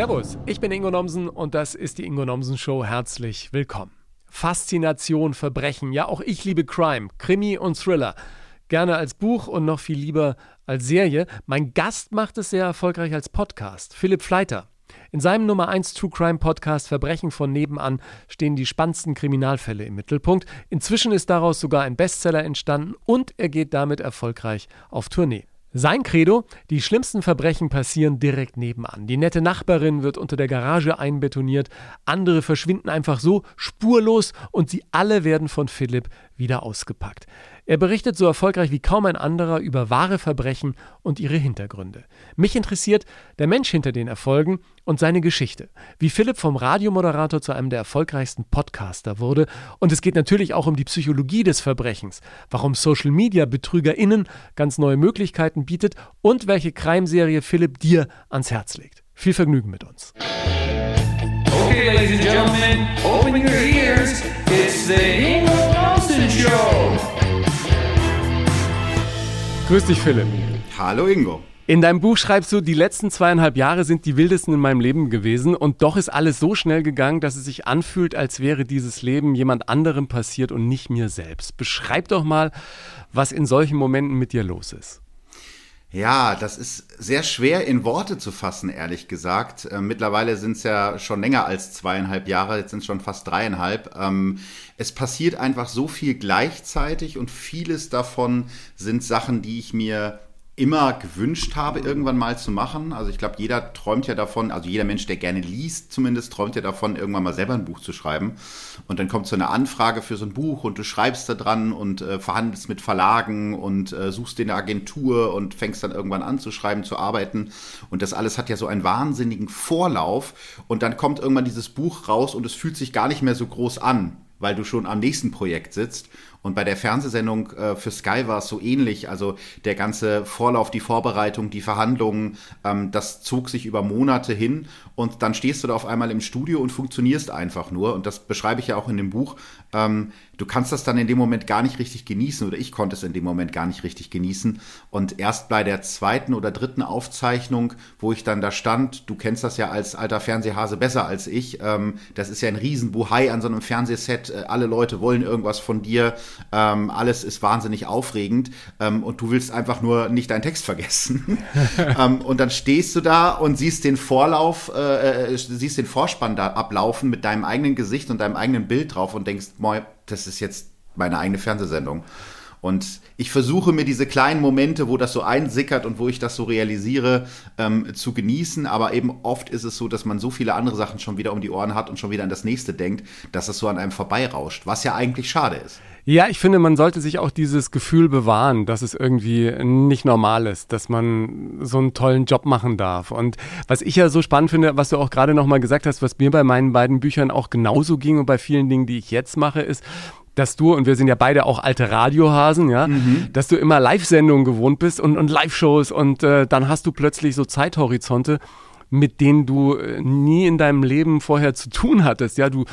Servus, ich bin Ingo Nomsen und das ist die Ingo Nomsen Show. Herzlich willkommen. Faszination, Verbrechen, ja auch ich liebe Crime, Krimi und Thriller. Gerne als Buch und noch viel lieber als Serie. Mein Gast macht es sehr erfolgreich als Podcast, Philipp Fleiter. In seinem Nummer 1 True Crime Podcast Verbrechen von nebenan stehen die spannendsten Kriminalfälle im Mittelpunkt. Inzwischen ist daraus sogar ein Bestseller entstanden und er geht damit erfolgreich auf Tournee. Sein Credo, die schlimmsten Verbrechen passieren direkt nebenan. Die nette Nachbarin wird unter der Garage einbetoniert, andere verschwinden einfach so spurlos und sie alle werden von Philipp wieder ausgepackt. Er berichtet so erfolgreich wie kaum ein anderer über wahre Verbrechen und ihre Hintergründe. Mich interessiert der Mensch hinter den Erfolgen und seine Geschichte. Wie Philipp vom Radiomoderator zu einem der erfolgreichsten Podcaster wurde. Und es geht natürlich auch um die Psychologie des Verbrechens, warum Social Media BetrügerInnen ganz neue Möglichkeiten bietet und welche Crime-Serie Philipp dir ans Herz legt. Viel Vergnügen mit uns. Okay, ladies and gentlemen, open your ears. It's the Ingo Nelson Show. Grüß dich, Philipp. Hallo, Ingo. In deinem Buch schreibst du, die letzten zweieinhalb Jahre sind die wildesten in meinem Leben gewesen und doch ist alles so schnell gegangen, dass es sich anfühlt, als wäre dieses Leben jemand anderem passiert und nicht mir selbst. Beschreib doch mal, was in solchen Momenten mit dir los ist. Ja, das ist sehr schwer in Worte zu fassen, ehrlich gesagt. Äh, mittlerweile sind es ja schon länger als zweieinhalb Jahre, jetzt sind es schon fast dreieinhalb. Ähm, es passiert einfach so viel gleichzeitig und vieles davon sind Sachen, die ich mir immer gewünscht habe, irgendwann mal zu machen. Also ich glaube, jeder träumt ja davon, also jeder Mensch, der gerne liest, zumindest träumt ja davon, irgendwann mal selber ein Buch zu schreiben. Und dann kommt so eine Anfrage für so ein Buch und du schreibst da dran und äh, verhandelst mit Verlagen und äh, suchst dir eine Agentur und fängst dann irgendwann an zu schreiben, zu arbeiten. Und das alles hat ja so einen wahnsinnigen Vorlauf. Und dann kommt irgendwann dieses Buch raus und es fühlt sich gar nicht mehr so groß an weil du schon am nächsten Projekt sitzt. Und bei der Fernsehsendung äh, für Sky war es so ähnlich. Also der ganze Vorlauf, die Vorbereitung, die Verhandlungen, ähm, das zog sich über Monate hin. Und dann stehst du da auf einmal im Studio und funktionierst einfach nur. Und das beschreibe ich ja auch in dem Buch. Ähm, du kannst das dann in dem Moment gar nicht richtig genießen oder ich konnte es in dem Moment gar nicht richtig genießen. Und erst bei der zweiten oder dritten Aufzeichnung, wo ich dann da stand, du kennst das ja als alter Fernsehhase besser als ich, ähm, das ist ja ein Riesenbuhai an so einem Fernsehset, äh, alle Leute wollen irgendwas von dir, ähm, alles ist wahnsinnig aufregend ähm, und du willst einfach nur nicht deinen Text vergessen. ähm, und dann stehst du da und siehst den Vorlauf, äh, äh, siehst den Vorspann da ablaufen mit deinem eigenen Gesicht und deinem eigenen Bild drauf und denkst, moi, das ist jetzt meine eigene Fernsehsendung. Und ich versuche mir diese kleinen Momente, wo das so einsickert und wo ich das so realisiere, ähm, zu genießen. Aber eben oft ist es so, dass man so viele andere Sachen schon wieder um die Ohren hat und schon wieder an das nächste denkt, dass es so an einem vorbeirauscht, was ja eigentlich schade ist. Ja, ich finde, man sollte sich auch dieses Gefühl bewahren, dass es irgendwie nicht normal ist, dass man so einen tollen Job machen darf. Und was ich ja so spannend finde, was du auch gerade nochmal gesagt hast, was mir bei meinen beiden Büchern auch genauso ging und bei vielen Dingen, die ich jetzt mache, ist, dass du, und wir sind ja beide auch alte Radiohasen, ja, mhm. dass du immer Live-Sendungen gewohnt bist und, und Live-Shows und äh, dann hast du plötzlich so Zeithorizonte, mit denen du äh, nie in deinem Leben vorher zu tun hattest. Ja, du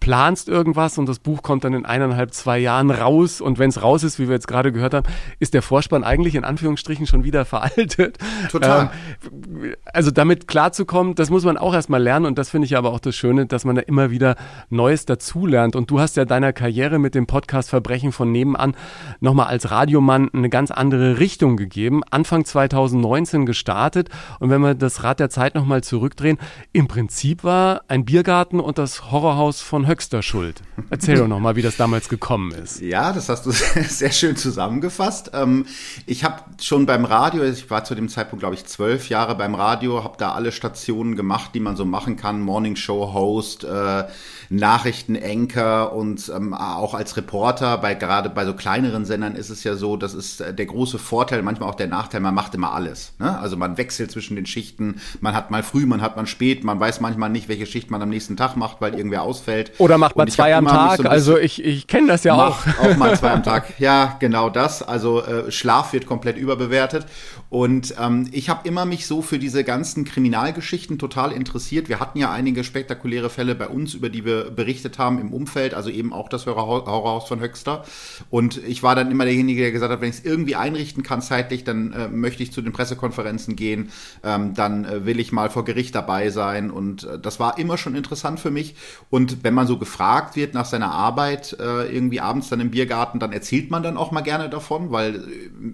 planst irgendwas und das Buch kommt dann in eineinhalb, zwei Jahren raus und wenn es raus ist, wie wir jetzt gerade gehört haben, ist der Vorspann eigentlich in Anführungsstrichen schon wieder veraltet. Total. Ähm, also damit klarzukommen, das muss man auch erstmal lernen und das finde ich aber auch das Schöne, dass man da immer wieder Neues dazulernt und du hast ja deiner Karriere mit dem Podcast Verbrechen von nebenan nochmal als Radiomann eine ganz andere Richtung gegeben. Anfang 2019 gestartet und wenn wir das Rad der Zeit nochmal zurückdrehen. Im Prinzip war ein Biergarten und das Horrorhaus von Höxter schuld. Erzähl doch nochmal, wie das damals gekommen ist. Ja, das hast du sehr schön zusammengefasst. Ähm, ich habe schon beim Radio, ich war zu dem Zeitpunkt, glaube ich, zwölf Jahre beim Radio, habe da alle Stationen gemacht, die man so machen kann. Morning Show Host, äh, Nachrichtenanker und ähm, auch als Reporter. Bei gerade bei so kleineren Sendern ist es ja so, das ist äh, der große Vorteil, manchmal auch der Nachteil, man macht immer alles. Ne? Also man wechselt zwischen den Schichten, man hat mal früh, man hat mal spät, man weiß manchmal nicht, welche Schicht man am nächsten Tag macht, weil irgendwer ausfällt. Oder macht man zwei am Tag, so also ich, ich kenne das ja auch. Auch mal zwei am Tag, ja, genau das. Also äh, Schlaf wird komplett überbewertet. Und ähm, ich habe immer mich so für diese ganzen Kriminalgeschichten total interessiert. Wir hatten ja einige spektakuläre Fälle bei uns, über die wir berichtet haben im Umfeld, also eben auch das Horrorhaus von Höxter. Und ich war dann immer derjenige, der gesagt hat, wenn ich es irgendwie einrichten kann zeitlich, dann äh, möchte ich zu den Pressekonferenzen gehen, ähm, dann äh, will ich mal vor Gericht dabei sein und äh, das war immer schon interessant für mich. Und wenn man so gefragt wird nach seiner Arbeit, äh, irgendwie abends dann im Biergarten, dann erzählt man dann auch mal gerne davon, weil äh,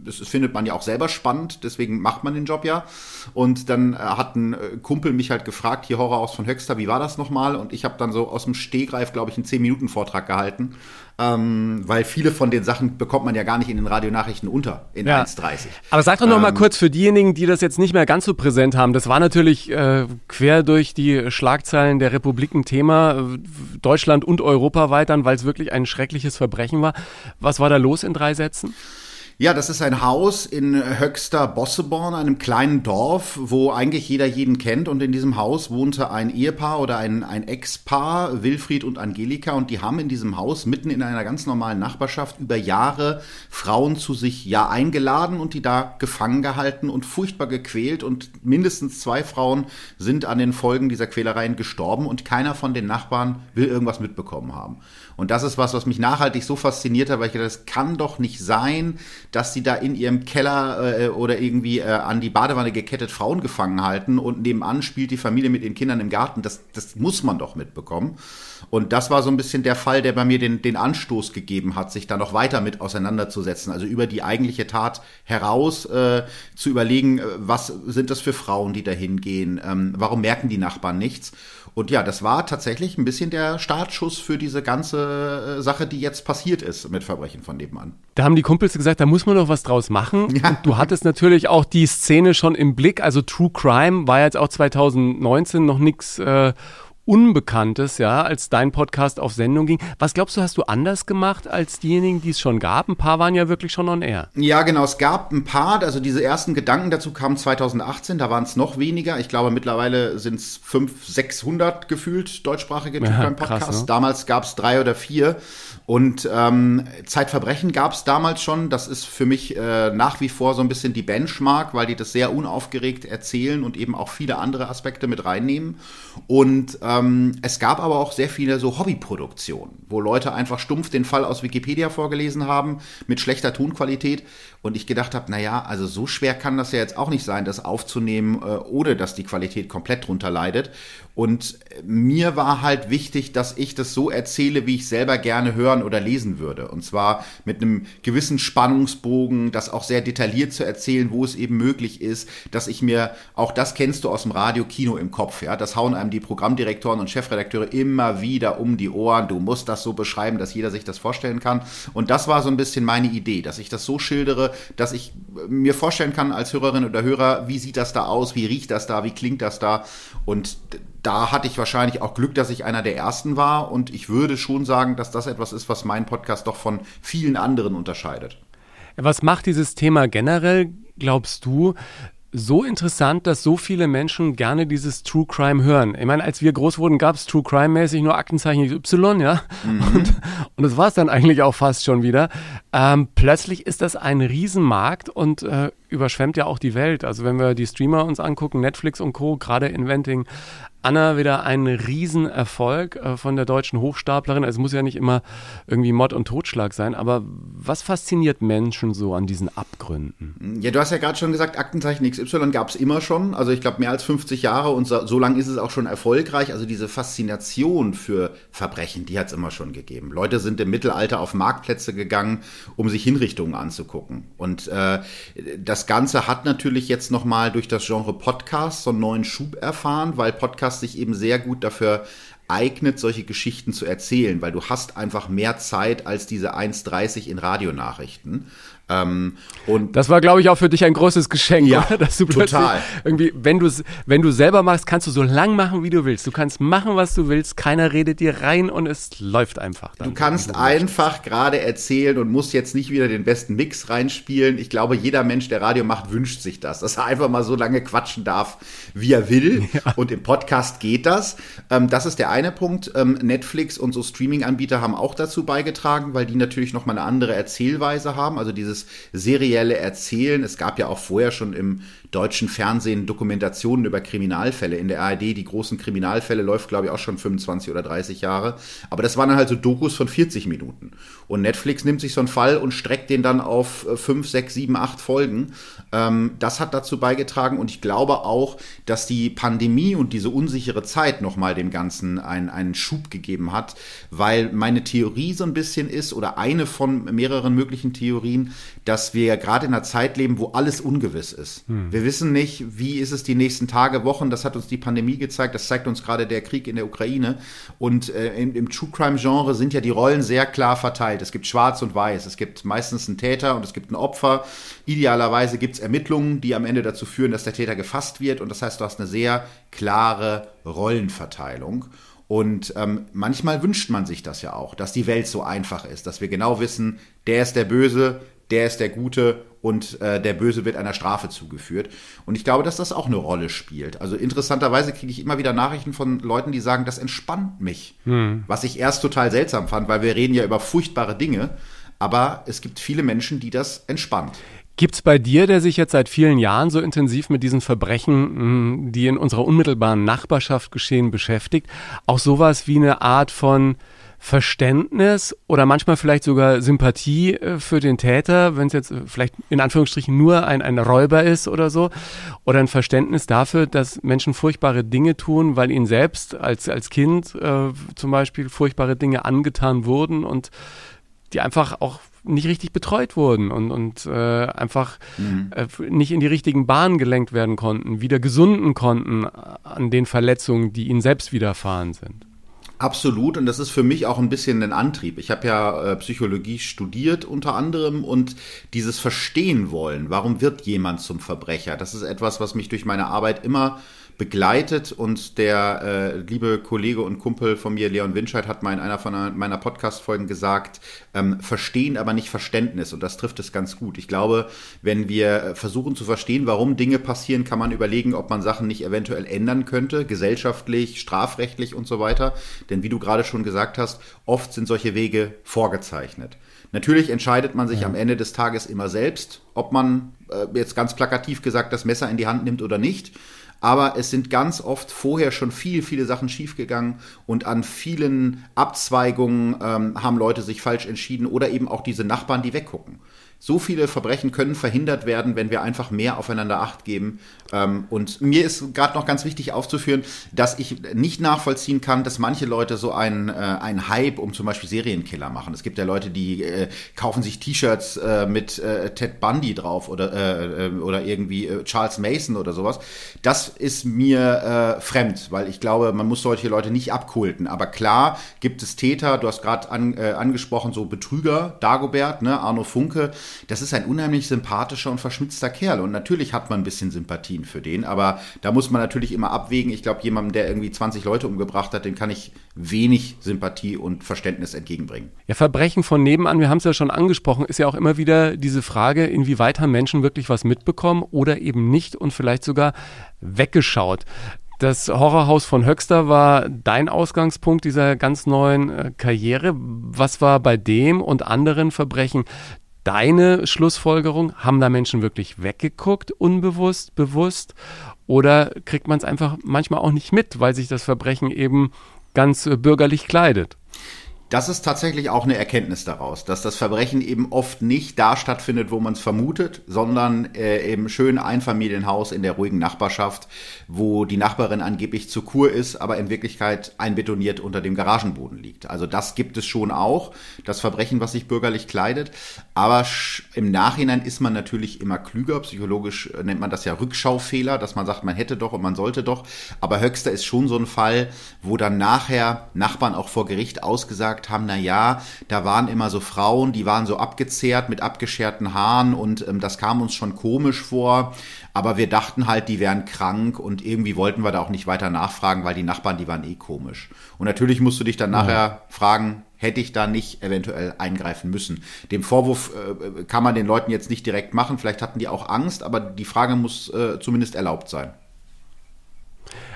das findet man ja auch selber spannend, deswegen macht man den Job ja. Und dann äh, hat ein äh, Kumpel mich halt gefragt, hier Horror aus von Höxter, wie war das nochmal? Und ich habe dann so aus dem Stehgreif, glaube ich, einen 10-Minuten-Vortrag gehalten ähm, weil viele von den Sachen bekommt man ja gar nicht in den Radionachrichten unter in ja. 1,30. Aber sag doch noch ähm, mal kurz für diejenigen, die das jetzt nicht mehr ganz so präsent haben. Das war natürlich äh, quer durch die Schlagzeilen der Republiken Thema, äh, Deutschland und Europa weitern, weil es wirklich ein schreckliches Verbrechen war. Was war da los in drei Sätzen? Ja, das ist ein Haus in Höxter Bosseborn, einem kleinen Dorf, wo eigentlich jeder jeden kennt. Und in diesem Haus wohnte ein Ehepaar oder ein, ein Ex-Paar, Wilfried und Angelika. Und die haben in diesem Haus mitten in einer ganz normalen Nachbarschaft über Jahre Frauen zu sich ja eingeladen und die da gefangen gehalten und furchtbar gequält. Und mindestens zwei Frauen sind an den Folgen dieser Quälereien gestorben und keiner von den Nachbarn will irgendwas mitbekommen haben. Und das ist was, was mich nachhaltig so fasziniert hat, weil ich gedacht, das kann doch nicht sein, dass sie da in ihrem Keller äh, oder irgendwie äh, an die Badewanne gekettet Frauen gefangen halten und nebenan spielt die Familie mit den Kindern im Garten. Das, das muss man doch mitbekommen. Und das war so ein bisschen der Fall, der bei mir den, den Anstoß gegeben hat, sich da noch weiter mit auseinanderzusetzen. Also über die eigentliche Tat heraus äh, zu überlegen, äh, was sind das für Frauen, die da hingehen? Ähm, warum merken die Nachbarn nichts? Und ja, das war tatsächlich ein bisschen der Startschuss für diese ganze äh, Sache, die jetzt passiert ist mit Verbrechen von nebenan. Da haben die Kumpels gesagt, da muss man doch was draus machen. Ja. Du hattest natürlich auch die Szene schon im Blick. Also True Crime war jetzt auch 2019 noch nichts äh, Unbekanntes, ja, als dein Podcast auf Sendung ging. Was glaubst du, hast du anders gemacht als diejenigen, die es schon gab? Ein paar waren ja wirklich schon on air. Ja, genau, es gab ein paar. Also diese ersten Gedanken dazu kamen 2018, da waren es noch weniger. Ich glaube, mittlerweile sind es 500, 600 gefühlt deutschsprachige ja, True Podcasts. Ne? Damals gab es drei oder vier. Und ähm, Zeitverbrechen gab es damals schon. Das ist für mich äh, nach wie vor so ein bisschen die Benchmark, weil die das sehr unaufgeregt erzählen und eben auch viele andere Aspekte mit reinnehmen. Und ähm, es gab aber auch sehr viele so Hobbyproduktionen, wo Leute einfach stumpf den Fall aus Wikipedia vorgelesen haben mit schlechter Tonqualität und ich gedacht habe, naja, also so schwer kann das ja jetzt auch nicht sein, das aufzunehmen, äh, ohne dass die Qualität komplett drunter leidet. Und mir war halt wichtig, dass ich das so erzähle, wie ich selber gerne hören oder lesen würde. Und zwar mit einem gewissen Spannungsbogen, das auch sehr detailliert zu erzählen, wo es eben möglich ist, dass ich mir, auch das kennst du aus dem Radio, Kino im Kopf, ja, das hauen einem die Programmdirektoren und Chefredakteure immer wieder um die Ohren. Du musst das so beschreiben, dass jeder sich das vorstellen kann. Und das war so ein bisschen meine Idee, dass ich das so schildere, dass ich mir vorstellen kann als Hörerin oder Hörer, wie sieht das da aus, wie riecht das da, wie klingt das da. Und da hatte ich wahrscheinlich auch Glück, dass ich einer der ersten war. Und ich würde schon sagen, dass das etwas ist, was meinen Podcast doch von vielen anderen unterscheidet. Was macht dieses Thema generell, glaubst du, so interessant, dass so viele Menschen gerne dieses True Crime hören. Ich meine, als wir groß wurden, gab es True Crime-mäßig nur Aktenzeichen Y, ja. Mhm. Und, und das war es dann eigentlich auch fast schon wieder. Ähm, plötzlich ist das ein Riesenmarkt und äh, überschwemmt ja auch die Welt. Also wenn wir die Streamer uns angucken, Netflix und Co., gerade Inventing Anna wieder ein Riesenerfolg äh, von der deutschen Hochstaplerin. Also es muss ja nicht immer irgendwie Mord und Totschlag sein, aber was fasziniert Menschen so an diesen Abgründen? Ja, du hast ja gerade schon gesagt, Aktenzeichen XY gab es immer schon. Also ich glaube mehr als 50 Jahre und so, so lange ist es auch schon erfolgreich. Also diese Faszination für Verbrechen, die hat es immer schon gegeben. Leute sind im Mittelalter auf Marktplätze gegangen, um sich Hinrichtungen anzugucken. Und äh, das Ganze hat natürlich jetzt nochmal durch das Genre Podcast so einen neuen Schub erfahren, weil Podcast Podcast sich eben sehr gut dafür eignet, solche Geschichten zu erzählen, weil du hast einfach mehr Zeit als diese 1,30 in Radionachrichten. Ähm, und das war, glaube ich, auch für dich ein großes Geschenk, ja, dass du total. irgendwie, wenn du wenn du selber machst, kannst du so lang machen, wie du willst. Du kannst machen, was du willst. Keiner redet dir rein und es läuft einfach. du kannst einfach gerade erzählen und musst jetzt nicht wieder den besten Mix reinspielen. Ich glaube, jeder Mensch, der Radio macht, wünscht sich das, dass er einfach mal so lange quatschen darf, wie er will. Ja. Und im Podcast geht das. Ähm, das ist der eine Punkt. Ähm, Netflix und so Streaming-Anbieter haben auch dazu beigetragen, weil die natürlich noch mal eine andere Erzählweise haben. Also dieses serielle Erzählen. Es gab ja auch vorher schon im deutschen Fernsehen Dokumentationen über Kriminalfälle. In der ARD, die großen Kriminalfälle, läuft, glaube ich, auch schon 25 oder 30 Jahre. Aber das waren dann halt so Dokus von 40 Minuten. Und Netflix nimmt sich so einen Fall und streckt den dann auf 5, 6, 7, 8 Folgen. Ähm, das hat dazu beigetragen und ich glaube auch, dass die Pandemie und diese unsichere Zeit nochmal dem Ganzen einen, einen Schub gegeben hat, weil meine Theorie so ein bisschen ist oder eine von mehreren möglichen Theorien, dass wir gerade in einer Zeit leben, wo alles ungewiss ist. Hm. Wir wissen nicht, wie ist es die nächsten Tage, Wochen. Das hat uns die Pandemie gezeigt. Das zeigt uns gerade der Krieg in der Ukraine. Und äh, im, im True Crime Genre sind ja die Rollen sehr klar verteilt. Es gibt Schwarz und Weiß. Es gibt meistens einen Täter und es gibt ein Opfer. Idealerweise gibt es Ermittlungen, die am Ende dazu führen, dass der Täter gefasst wird. Und das heißt, du hast eine sehr klare Rollenverteilung. Und ähm, manchmal wünscht man sich das ja auch, dass die Welt so einfach ist, dass wir genau wissen, der ist der Böse, der ist der Gute und äh, der Böse wird einer Strafe zugeführt. Und ich glaube, dass das auch eine Rolle spielt. Also interessanterweise kriege ich immer wieder Nachrichten von Leuten, die sagen, das entspannt mich. Hm. Was ich erst total seltsam fand, weil wir reden ja über furchtbare Dinge. Aber es gibt viele Menschen, die das entspannt. Gibt es bei dir, der sich jetzt seit vielen Jahren so intensiv mit diesen Verbrechen, hm, die in unserer unmittelbaren Nachbarschaft geschehen, beschäftigt, auch sowas wie eine Art von Verständnis oder manchmal vielleicht sogar Sympathie äh, für den Täter, wenn es jetzt äh, vielleicht in Anführungsstrichen nur ein, ein Räuber ist oder so, oder ein Verständnis dafür, dass Menschen furchtbare Dinge tun, weil ihnen selbst als, als Kind äh, zum Beispiel furchtbare Dinge angetan wurden und die einfach auch nicht richtig betreut wurden und, und äh, einfach mhm. äh, nicht in die richtigen Bahnen gelenkt werden konnten, wieder gesunden konnten an den Verletzungen, die ihnen selbst widerfahren sind. Absolut, und das ist für mich auch ein bisschen ein Antrieb. Ich habe ja äh, Psychologie studiert unter anderem und dieses Verstehen wollen, warum wird jemand zum Verbrecher, das ist etwas, was mich durch meine Arbeit immer begleitet und der äh, liebe Kollege und Kumpel von mir, Leon Winscheid, hat mal in einer von meiner Podcast-Folgen gesagt, ähm, verstehen, aber nicht Verständnis und das trifft es ganz gut. Ich glaube, wenn wir versuchen zu verstehen, warum Dinge passieren, kann man überlegen, ob man Sachen nicht eventuell ändern könnte, gesellschaftlich, strafrechtlich und so weiter. Denn wie du gerade schon gesagt hast, oft sind solche Wege vorgezeichnet. Natürlich entscheidet man sich ja. am Ende des Tages immer selbst, ob man äh, jetzt ganz plakativ gesagt das Messer in die Hand nimmt oder nicht aber es sind ganz oft vorher schon viel, viele Sachen schiefgegangen und an vielen Abzweigungen ähm, haben Leute sich falsch entschieden oder eben auch diese Nachbarn, die weggucken. So viele Verbrechen können verhindert werden, wenn wir einfach mehr aufeinander Acht geben. Ähm, und mir ist gerade noch ganz wichtig aufzuführen, dass ich nicht nachvollziehen kann, dass manche Leute so einen, äh, einen Hype um zum Beispiel Serienkiller machen. Es gibt ja Leute, die äh, kaufen sich T-Shirts äh, mit äh, Ted Bundy drauf oder, äh, äh, oder irgendwie äh, Charles Mason oder sowas. Das ist mir äh, fremd, weil ich glaube, man muss solche Leute nicht abkulten. Aber klar gibt es Täter, du hast gerade an, äh, angesprochen, so Betrüger, Dagobert, ne, Arno Funke, das ist ein unheimlich sympathischer und verschmitzter Kerl. Und natürlich hat man ein bisschen Sympathien für den, aber da muss man natürlich immer abwägen. Ich glaube, jemandem, der irgendwie 20 Leute umgebracht hat, dem kann ich wenig Sympathie und Verständnis entgegenbringen. Ja, Verbrechen von nebenan, wir haben es ja schon angesprochen, ist ja auch immer wieder diese Frage, inwieweit haben Menschen wirklich was mitbekommen oder eben nicht und vielleicht sogar weggeschaut. Das Horrorhaus von Höxter war dein Ausgangspunkt dieser ganz neuen äh, Karriere. Was war bei dem und anderen Verbrechen deine Schlussfolgerung? Haben da Menschen wirklich weggeguckt, unbewusst, bewusst? Oder kriegt man es einfach manchmal auch nicht mit, weil sich das Verbrechen eben ganz äh, bürgerlich kleidet? Das ist tatsächlich auch eine Erkenntnis daraus, dass das Verbrechen eben oft nicht da stattfindet, wo man es vermutet, sondern äh, im schönen Einfamilienhaus in der ruhigen Nachbarschaft, wo die Nachbarin angeblich zur Kur ist, aber in Wirklichkeit einbetoniert unter dem Garagenboden liegt. Also das gibt es schon auch, das Verbrechen, was sich bürgerlich kleidet. Aber im Nachhinein ist man natürlich immer klüger. Psychologisch äh, nennt man das ja Rückschaufehler, dass man sagt, man hätte doch und man sollte doch. Aber Höchster ist schon so ein Fall, wo dann nachher Nachbarn auch vor Gericht ausgesagt gesagt haben, na ja, da waren immer so Frauen, die waren so abgezehrt mit abgescherten Haaren und ähm, das kam uns schon komisch vor. Aber wir dachten halt, die wären krank und irgendwie wollten wir da auch nicht weiter nachfragen, weil die Nachbarn, die waren eh komisch. Und natürlich musst du dich dann nachher ja. fragen, hätte ich da nicht eventuell eingreifen müssen. Dem Vorwurf äh, kann man den Leuten jetzt nicht direkt machen, vielleicht hatten die auch Angst, aber die Frage muss äh, zumindest erlaubt sein.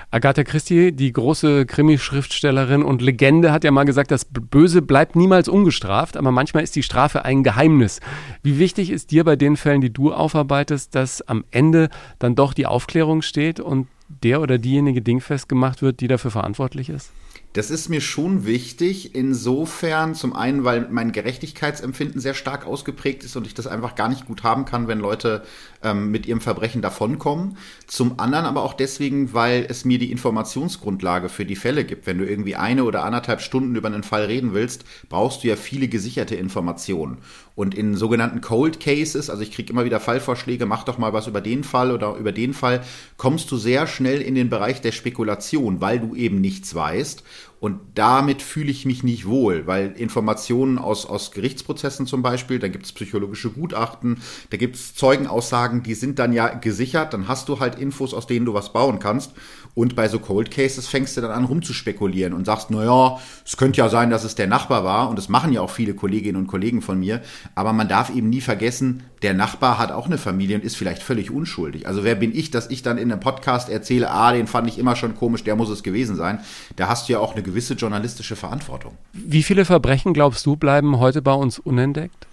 Agatha Christie, die große Krimischriftstellerin und Legende, hat ja mal gesagt, das Böse bleibt niemals ungestraft, aber manchmal ist die Strafe ein Geheimnis. Wie wichtig ist dir bei den Fällen, die du aufarbeitest, dass am Ende dann doch die Aufklärung steht und der oder diejenige dingfest gemacht wird, die dafür verantwortlich ist? Das ist mir schon wichtig, insofern zum einen, weil mein Gerechtigkeitsempfinden sehr stark ausgeprägt ist und ich das einfach gar nicht gut haben kann, wenn Leute ähm, mit ihrem Verbrechen davonkommen. Zum anderen aber auch deswegen, weil es mir die Informationsgrundlage für die Fälle gibt. Wenn du irgendwie eine oder anderthalb Stunden über einen Fall reden willst, brauchst du ja viele gesicherte Informationen. Und in sogenannten Cold Cases, also ich kriege immer wieder Fallvorschläge, mach doch mal was über den Fall oder über den Fall, kommst du sehr schnell in den Bereich der Spekulation, weil du eben nichts weißt. Und damit fühle ich mich nicht wohl, weil Informationen aus, aus Gerichtsprozessen zum Beispiel, da gibt es psychologische Gutachten, da gibt es Zeugenaussagen, die sind dann ja gesichert, dann hast du halt Infos, aus denen du was bauen kannst. Und bei so Cold Cases fängst du dann an rumzuspekulieren und sagst, naja, es könnte ja sein, dass es der Nachbar war. Und das machen ja auch viele Kolleginnen und Kollegen von mir. Aber man darf eben nie vergessen, der Nachbar hat auch eine Familie und ist vielleicht völlig unschuldig. Also wer bin ich, dass ich dann in einem Podcast erzähle, ah, den fand ich immer schon komisch, der muss es gewesen sein. Da hast du ja auch eine gewisse journalistische Verantwortung. Wie viele Verbrechen, glaubst du, bleiben heute bei uns unentdeckt?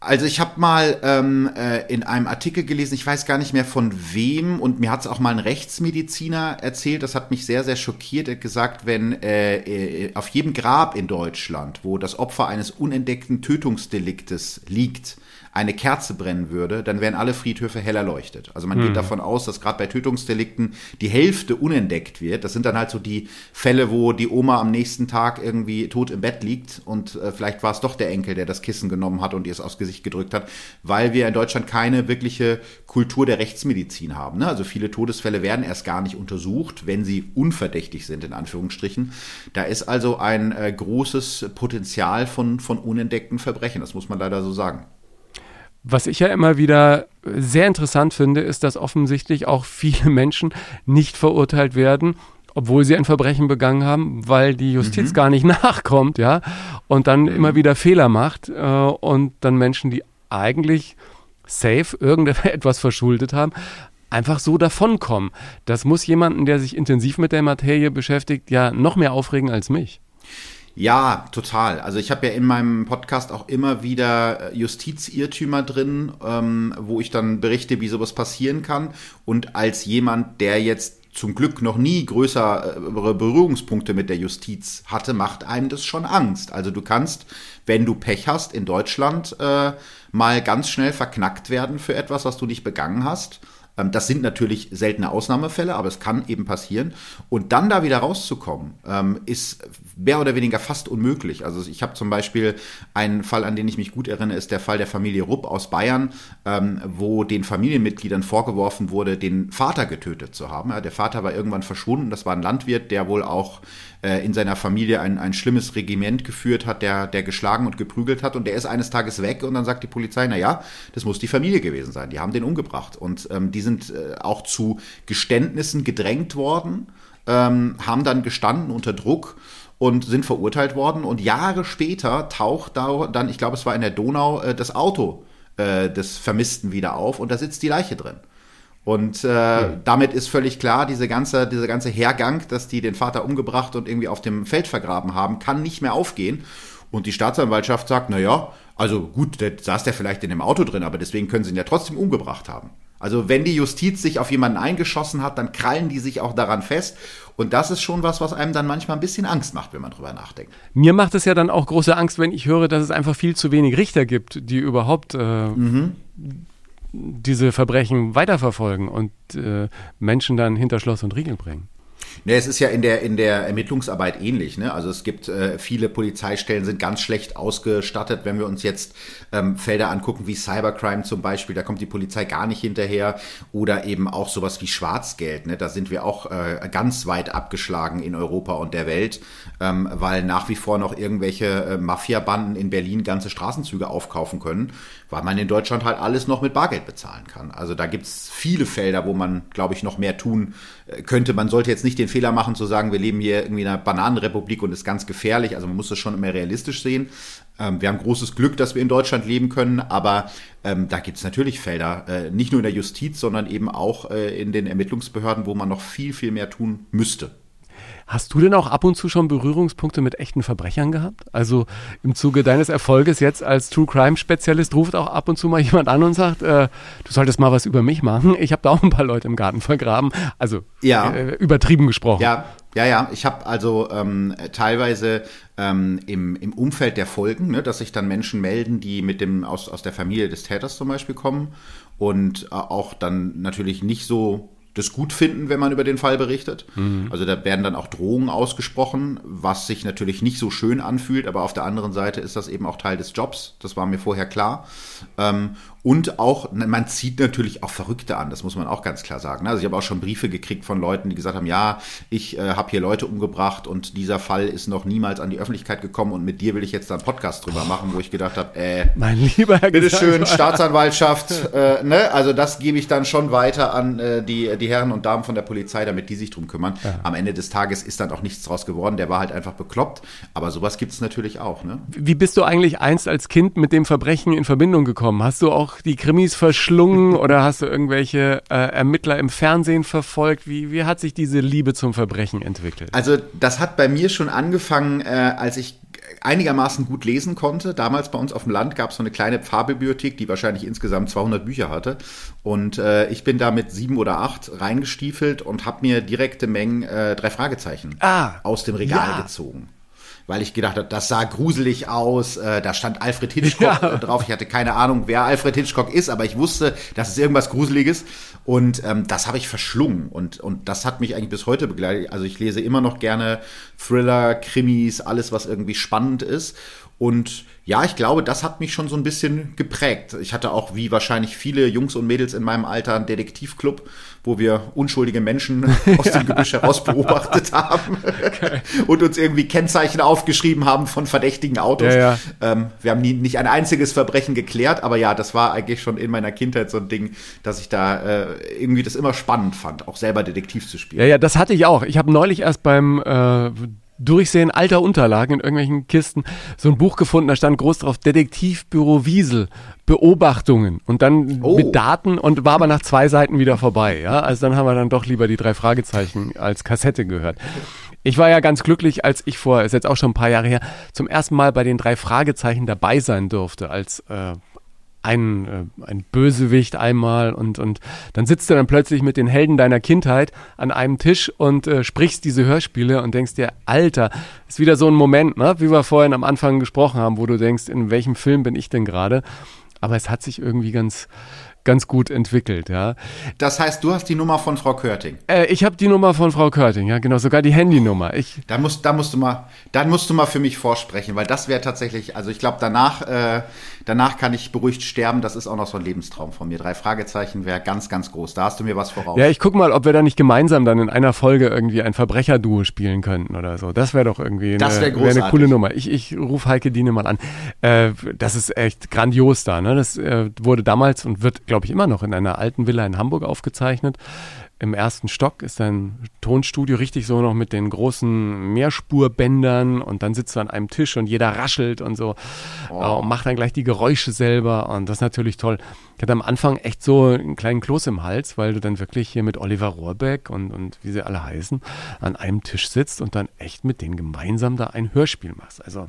Also ich habe mal ähm, äh, in einem Artikel gelesen, ich weiß gar nicht mehr von wem, und mir hat es auch mal ein Rechtsmediziner erzählt, das hat mich sehr, sehr schockiert. Er hat gesagt, wenn äh, äh, auf jedem Grab in Deutschland, wo das Opfer eines unentdeckten Tötungsdeliktes liegt, eine Kerze brennen würde, dann wären alle Friedhöfe hell erleuchtet. Also man mhm. geht davon aus, dass gerade bei Tötungsdelikten die Hälfte unentdeckt wird. Das sind dann halt so die Fälle, wo die Oma am nächsten Tag irgendwie tot im Bett liegt und äh, vielleicht war es doch der Enkel, der das Kissen genommen hat und ihr es aufs Gesicht gedrückt hat, weil wir in Deutschland keine wirkliche Kultur der Rechtsmedizin haben. Ne? Also viele Todesfälle werden erst gar nicht untersucht, wenn sie unverdächtig sind, in Anführungsstrichen. Da ist also ein äh, großes Potenzial von, von unentdeckten Verbrechen, das muss man leider so sagen. Was ich ja immer wieder sehr interessant finde, ist, dass offensichtlich auch viele Menschen nicht verurteilt werden, obwohl sie ein Verbrechen begangen haben, weil die Justiz mhm. gar nicht nachkommt, ja, und dann mhm. immer wieder Fehler macht äh, und dann Menschen, die eigentlich safe irgendetwas verschuldet haben, einfach so davonkommen. Das muss jemanden, der sich intensiv mit der Materie beschäftigt, ja noch mehr aufregen als mich. Ja, total. Also ich habe ja in meinem Podcast auch immer wieder äh, Justizirrtümer drin, ähm, wo ich dann berichte, wie sowas passieren kann. Und als jemand, der jetzt zum Glück noch nie größere Berührungspunkte mit der Justiz hatte, macht einem das schon Angst. Also du kannst, wenn du Pech hast, in Deutschland äh, mal ganz schnell verknackt werden für etwas, was du nicht begangen hast. Ähm, das sind natürlich seltene Ausnahmefälle, aber es kann eben passieren. Und dann da wieder rauszukommen, ähm, ist mehr oder weniger fast unmöglich. Also ich habe zum Beispiel einen Fall, an den ich mich gut erinnere, ist der Fall der Familie Rupp aus Bayern, ähm, wo den Familienmitgliedern vorgeworfen wurde, den Vater getötet zu haben. der Vater war irgendwann verschwunden. Das war ein Landwirt, der wohl auch äh, in seiner Familie ein, ein schlimmes Regiment geführt hat, der, der geschlagen und geprügelt hat. Und der ist eines Tages weg und dann sagt die Polizei, na ja, das muss die Familie gewesen sein. Die haben den umgebracht. Und ähm, die sind äh, auch zu Geständnissen gedrängt worden, ähm, haben dann gestanden unter Druck und sind verurteilt worden. Und Jahre später taucht da dann, ich glaube, es war in der Donau, äh, das Auto äh, des Vermissten wieder auf und da sitzt die Leiche drin. Und äh, mhm. damit ist völlig klar, diese ganze, dieser ganze Hergang, dass die den Vater umgebracht und irgendwie auf dem Feld vergraben haben, kann nicht mehr aufgehen. Und die Staatsanwaltschaft sagt, na ja, also gut, da saß der vielleicht in dem Auto drin, aber deswegen können sie ihn ja trotzdem umgebracht haben. Also wenn die Justiz sich auf jemanden eingeschossen hat, dann krallen die sich auch daran fest. Und das ist schon was, was einem dann manchmal ein bisschen Angst macht, wenn man drüber nachdenkt. Mir macht es ja dann auch große Angst, wenn ich höre, dass es einfach viel zu wenig Richter gibt, die überhaupt äh, mhm diese Verbrechen weiterverfolgen und äh, Menschen dann hinter Schloss und Riegel bringen. Ne, es ist ja in der, in der Ermittlungsarbeit ähnlich. Ne? Also es gibt äh, viele Polizeistellen sind ganz schlecht ausgestattet. Wenn wir uns jetzt ähm, Felder angucken wie Cybercrime zum Beispiel, da kommt die Polizei gar nicht hinterher. Oder eben auch sowas wie Schwarzgeld. Ne? Da sind wir auch äh, ganz weit abgeschlagen in Europa und der Welt, ähm, weil nach wie vor noch irgendwelche äh, Mafiabanden in Berlin ganze Straßenzüge aufkaufen können, weil man in Deutschland halt alles noch mit Bargeld bezahlen kann. Also da gibt es viele Felder, wo man, glaube ich, noch mehr tun äh, könnte. Man sollte jetzt nicht den Fehler machen zu sagen, wir leben hier irgendwie in einer Bananenrepublik und ist ganz gefährlich. Also man muss das schon immer realistisch sehen. Ähm, wir haben großes Glück, dass wir in Deutschland leben können, aber ähm, da gibt es natürlich Felder, äh, nicht nur in der Justiz, sondern eben auch äh, in den Ermittlungsbehörden, wo man noch viel, viel mehr tun müsste. Hast du denn auch ab und zu schon Berührungspunkte mit echten Verbrechern gehabt? Also im Zuge deines Erfolges jetzt als True Crime Spezialist ruft auch ab und zu mal jemand an und sagt, äh, du solltest mal was über mich machen. Ich habe da auch ein paar Leute im Garten vergraben. Also ja. äh, übertrieben gesprochen. Ja, ja, ja. Ich habe also ähm, teilweise ähm, im, im Umfeld der Folgen, ne, dass sich dann Menschen melden, die mit dem aus, aus der Familie des Täters zum Beispiel kommen und äh, auch dann natürlich nicht so das gut finden, wenn man über den Fall berichtet. Mhm. Also da werden dann auch Drohungen ausgesprochen, was sich natürlich nicht so schön anfühlt, aber auf der anderen Seite ist das eben auch Teil des Jobs. Das war mir vorher klar. Ähm, und auch, man zieht natürlich auch Verrückte an, das muss man auch ganz klar sagen. Also ich habe auch schon Briefe gekriegt von Leuten, die gesagt haben, ja, ich äh, habe hier Leute umgebracht und dieser Fall ist noch niemals an die Öffentlichkeit gekommen und mit dir will ich jetzt da einen Podcast drüber machen, wo ich gedacht habe, äh, mein lieber Herr bitteschön, Staatsanwaltschaft, äh, ne? Also das gebe ich dann schon weiter an äh, die, die Herren und Damen von der Polizei, damit die sich drum kümmern. Ja. Am Ende des Tages ist dann auch nichts draus geworden, der war halt einfach bekloppt, aber sowas gibt es natürlich auch. Ne? Wie bist du eigentlich einst als Kind mit dem Verbrechen in Verbindung gekommen? Hast du auch die Krimis verschlungen oder hast du irgendwelche äh, Ermittler im Fernsehen verfolgt? Wie, wie hat sich diese Liebe zum Verbrechen entwickelt? Also das hat bei mir schon angefangen, äh, als ich einigermaßen gut lesen konnte. Damals bei uns auf dem Land gab es so eine kleine Pfarrbibliothek, die wahrscheinlich insgesamt 200 Bücher hatte. Und äh, ich bin da mit sieben oder acht reingestiefelt und habe mir direkte Mengen äh, drei Fragezeichen ah, aus dem Regal ja. gezogen weil ich gedacht habe, das sah gruselig aus. Äh, da stand Alfred Hitchcock ja. drauf. Ich hatte keine Ahnung, wer Alfred Hitchcock ist, aber ich wusste, das ist irgendwas Gruseliges. Und ähm, das habe ich verschlungen. Und, und das hat mich eigentlich bis heute begleitet. Also ich lese immer noch gerne Thriller, Krimis, alles, was irgendwie spannend ist. Und ja, ich glaube, das hat mich schon so ein bisschen geprägt. Ich hatte auch, wie wahrscheinlich viele Jungs und Mädels in meinem Alter, einen Detektivclub, wo wir unschuldige Menschen aus dem Gebüsch heraus beobachtet haben okay. und uns irgendwie Kennzeichen aufgeschrieben haben von verdächtigen Autos. Ja, ja. Ähm, wir haben nie, nicht ein einziges Verbrechen geklärt, aber ja, das war eigentlich schon in meiner Kindheit so ein Ding, dass ich da äh, irgendwie das immer spannend fand, auch selber Detektiv zu spielen. Ja, ja, das hatte ich auch. Ich habe neulich erst beim äh, Durchsehen alter Unterlagen in irgendwelchen Kisten so ein Buch gefunden, da stand groß drauf Detektivbüro Wiesel, Beobachtungen und dann oh. mit Daten und war aber nach zwei Seiten wieder vorbei. Ja? Also dann haben wir dann doch lieber die drei Fragezeichen als Kassette gehört. Ich war ja ganz glücklich, als ich vor, ist jetzt auch schon ein paar Jahre her, zum ersten Mal bei den drei Fragezeichen dabei sein durfte als äh, ein, äh, ein Bösewicht einmal und, und dann sitzt du dann plötzlich mit den Helden deiner Kindheit an einem Tisch und äh, sprichst diese Hörspiele und denkst dir, Alter, ist wieder so ein Moment, ne? wie wir vorhin am Anfang gesprochen haben, wo du denkst, in welchem Film bin ich denn gerade? Aber es hat sich irgendwie ganz, ganz gut entwickelt, ja. Das heißt, du hast die Nummer von Frau Körting? Äh, ich habe die Nummer von Frau Körting, ja, genau, sogar die Handynummer. Ich da musst, da musst du mal, dann musst du mal für mich vorsprechen, weil das wäre tatsächlich, also ich glaube, danach, äh, danach kann ich beruhigt sterben. Das ist auch noch so ein Lebenstraum von mir. Drei Fragezeichen wäre ganz, ganz groß. Da hast du mir was voraus. Ja, ich guck mal, ob wir da nicht gemeinsam dann in einer Folge irgendwie ein Verbrecherduo spielen könnten oder so. Das wäre doch irgendwie eine, wär eine coole Nummer. Ich, ich rufe Heike Diene mal an. Äh, das ist echt grandios da. Ne? Das äh, wurde damals und wird, glaube ich, immer noch in einer alten Villa in Hamburg aufgezeichnet im ersten Stock ist ein Tonstudio richtig so noch mit den großen Mehrspurbändern und dann sitzt du an einem Tisch und jeder raschelt und so oh. und macht dann gleich die Geräusche selber und das ist natürlich toll. Ich hatte am Anfang echt so einen kleinen Kloß im Hals, weil du dann wirklich hier mit Oliver Rohrbeck und, und wie sie alle heißen, an einem Tisch sitzt und dann echt mit denen gemeinsam da ein Hörspiel machst. Also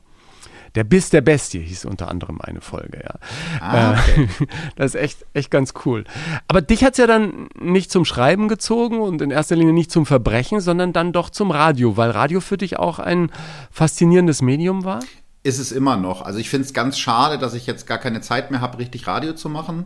der Biss der Bestie hieß unter anderem eine Folge, ja. Ah, okay. das ist echt, echt ganz cool. Aber dich hat es ja dann nicht zum Schreiben gezogen und in erster Linie nicht zum Verbrechen, sondern dann doch zum Radio, weil Radio für dich auch ein faszinierendes Medium war? Ist es immer noch. Also ich finde es ganz schade, dass ich jetzt gar keine Zeit mehr habe, richtig Radio zu machen.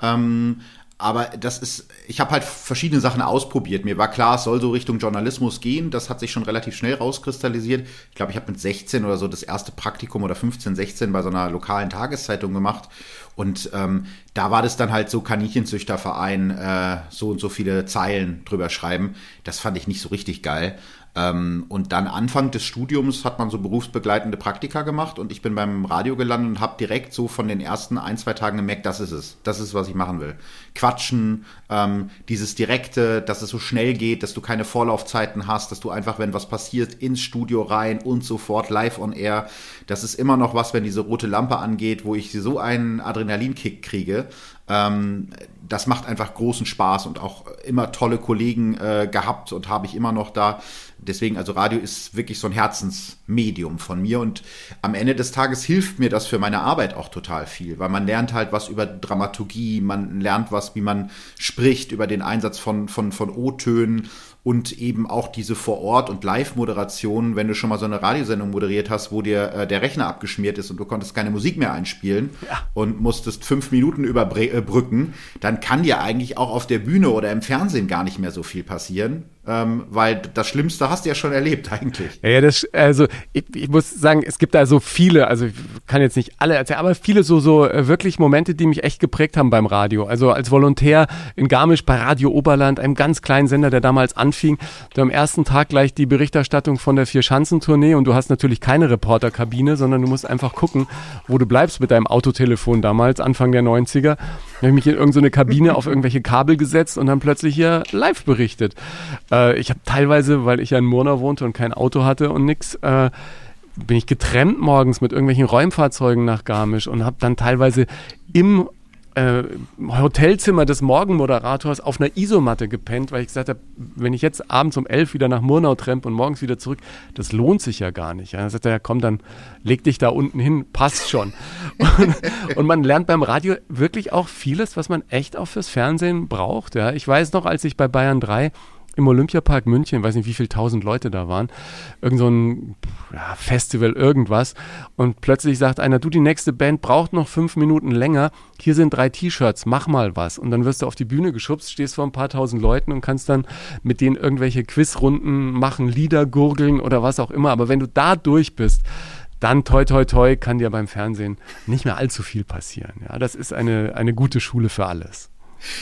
Ähm, aber das ist, ich habe halt verschiedene Sachen ausprobiert. Mir war klar, es soll so Richtung Journalismus gehen. Das hat sich schon relativ schnell rauskristallisiert. Ich glaube, ich habe mit 16 oder so das erste Praktikum oder 15, 16 bei so einer lokalen Tageszeitung gemacht. Und ähm, da war das dann halt so Kaninchenzüchterverein, äh, so und so viele Zeilen drüber schreiben. Das fand ich nicht so richtig geil. Ähm, und dann Anfang des Studiums hat man so berufsbegleitende Praktika gemacht und ich bin beim Radio gelandet und habe direkt so von den ersten ein, zwei Tagen gemerkt, das ist es. Das ist, was ich machen will. Quatschen, ähm, dieses Direkte, dass es so schnell geht, dass du keine Vorlaufzeiten hast, dass du einfach, wenn was passiert, ins Studio rein und sofort live on air. Das ist immer noch was, wenn diese rote Lampe angeht, wo ich so einen Adrenalinkick kriege. Ähm, das macht einfach großen Spaß und auch immer tolle Kollegen äh, gehabt und habe ich immer noch da. Deswegen, also Radio ist wirklich so ein Herzensmedium von mir und am Ende des Tages hilft mir das für meine Arbeit auch total viel, weil man lernt halt was über Dramaturgie, man lernt was, wie man spricht, über den Einsatz von, von, von O-Tönen und eben auch diese Vor-Ort- und Live-Moderation, wenn du schon mal so eine Radiosendung moderiert hast, wo dir äh, der Rechner abgeschmiert ist und du konntest keine Musik mehr einspielen ja. und musstest fünf Minuten überbrücken, dann kann dir eigentlich auch auf der Bühne oder im Fernsehen gar nicht mehr so viel passieren ähm, weil das Schlimmste hast du ja schon erlebt eigentlich. Ja, das, also ich, ich, muss sagen, es gibt da so viele, also ich kann jetzt nicht alle erzählen, aber viele so, so äh, wirklich Momente, die mich echt geprägt haben beim Radio. Also als Volontär in Garmisch bei Radio Oberland, einem ganz kleinen Sender, der damals anfing, du am ersten Tag gleich die Berichterstattung von der Vier-Schanzentournee und du hast natürlich keine Reporterkabine, sondern du musst einfach gucken, wo du bleibst mit deinem Autotelefon damals, Anfang der 90er. Habe ich mich in irgendeine Kabine auf irgendwelche Kabel gesetzt und dann plötzlich hier live berichtet. Äh, ich habe teilweise, weil ich ja in Murnau wohnte und kein Auto hatte und nix, äh, bin ich getrennt morgens mit irgendwelchen Räumfahrzeugen nach Garmisch und habe dann teilweise im äh, Hotelzimmer des Morgenmoderators auf einer Isomatte gepennt, weil ich gesagt habe, wenn ich jetzt abends um elf wieder nach Murnau trempe und morgens wieder zurück, das lohnt sich ja gar nicht. Ja, dann sagt er, ja komm, dann leg dich da unten hin, passt schon. und, und, man lernt beim Radio wirklich auch vieles, was man echt auch fürs Fernsehen braucht. Ja. Ich weiß noch, als ich bei Bayern 3 im Olympiapark München, weiß nicht, wie viele tausend Leute da waren, irgend so ein ja, Festival, irgendwas. Und plötzlich sagt einer, du, die nächste Band braucht noch fünf Minuten länger. Hier sind drei T-Shirts, mach mal was. Und dann wirst du auf die Bühne geschubst, stehst vor ein paar tausend Leuten und kannst dann mit denen irgendwelche Quizrunden machen, Lieder gurgeln oder was auch immer. Aber wenn du da durch bist, dann toi toi toi kann dir beim Fernsehen nicht mehr allzu viel passieren. Ja, das ist eine, eine gute Schule für alles.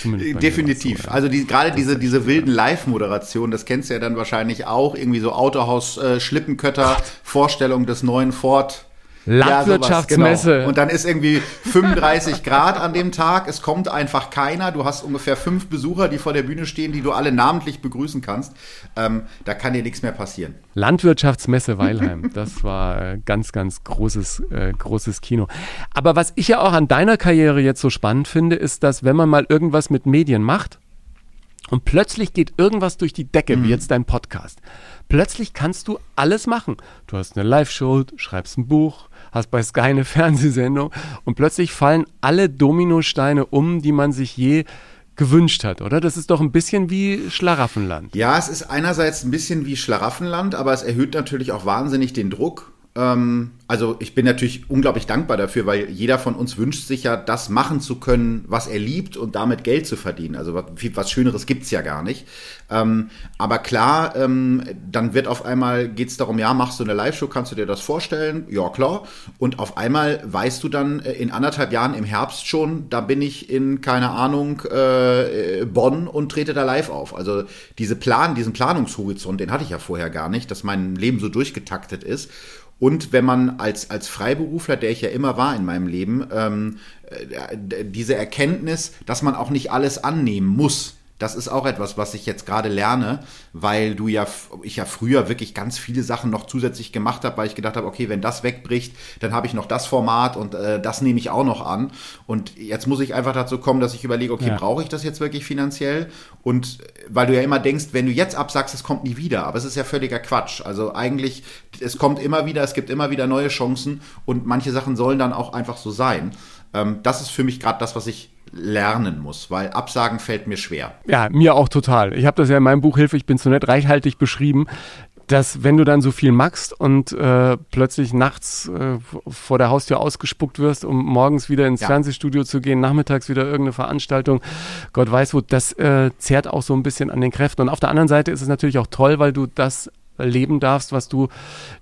Definitiv. So, ja. Also die, gerade diese, diese wilden Live-Moderationen, das kennst du ja dann wahrscheinlich auch. Irgendwie so Autohaus, äh, Schlippenkötter, Vorstellung des neuen Ford Landwirtschaftsmesse. Ja, genau. Und dann ist irgendwie 35 Grad an dem Tag. Es kommt einfach keiner. Du hast ungefähr fünf Besucher, die vor der Bühne stehen, die du alle namentlich begrüßen kannst. Ähm, da kann dir nichts mehr passieren. Landwirtschaftsmesse Weilheim. Das war äh, ganz, ganz großes, äh, großes Kino. Aber was ich ja auch an deiner Karriere jetzt so spannend finde, ist, dass wenn man mal irgendwas mit Medien macht und plötzlich geht irgendwas durch die Decke, mhm. wie jetzt dein Podcast. Plötzlich kannst du alles machen. Du hast eine Live-Show, schreibst ein Buch, hast bei Sky eine Fernsehsendung und plötzlich fallen alle Dominosteine um, die man sich je gewünscht hat, oder? Das ist doch ein bisschen wie Schlaraffenland. Ja, es ist einerseits ein bisschen wie Schlaraffenland, aber es erhöht natürlich auch wahnsinnig den Druck. Ähm, also ich bin natürlich unglaublich dankbar dafür, weil jeder von uns wünscht sich ja, das machen zu können, was er liebt und damit Geld zu verdienen. Also was, was Schöneres gibt's ja gar nicht. Ähm, aber klar, ähm, dann wird auf einmal, geht's darum, ja, machst du eine Live-Show, kannst du dir das vorstellen? Ja, klar. Und auf einmal weißt du dann äh, in anderthalb Jahren im Herbst schon, da bin ich in, keine Ahnung, äh, Bonn und trete da live auf. Also diese Plan, diesen Planungshorizont, den hatte ich ja vorher gar nicht, dass mein Leben so durchgetaktet ist. Und wenn man als, als Freiberufler, der ich ja immer war in meinem Leben, ähm, äh, diese Erkenntnis, dass man auch nicht alles annehmen muss, das ist auch etwas, was ich jetzt gerade lerne, weil du ja, ich ja früher wirklich ganz viele Sachen noch zusätzlich gemacht habe, weil ich gedacht habe, okay, wenn das wegbricht, dann habe ich noch das Format und äh, das nehme ich auch noch an. Und jetzt muss ich einfach dazu kommen, dass ich überlege, okay, ja. brauche ich das jetzt wirklich finanziell? Und weil du ja immer denkst, wenn du jetzt absagst, es kommt nie wieder. Aber es ist ja völliger Quatsch. Also eigentlich, es kommt immer wieder, es gibt immer wieder neue Chancen und manche Sachen sollen dann auch einfach so sein. Ähm, das ist für mich gerade das, was ich lernen muss, weil Absagen fällt mir schwer. Ja, mir auch total. Ich habe das ja in meinem Buch Hilfe, ich bin zu nett, reichhaltig beschrieben, dass wenn du dann so viel machst und äh, plötzlich nachts äh, vor der Haustür ausgespuckt wirst, um morgens wieder ins ja. Fernsehstudio zu gehen, nachmittags wieder irgendeine Veranstaltung, Gott weiß wo, das äh, zehrt auch so ein bisschen an den Kräften. Und auf der anderen Seite ist es natürlich auch toll, weil du das leben darfst, was du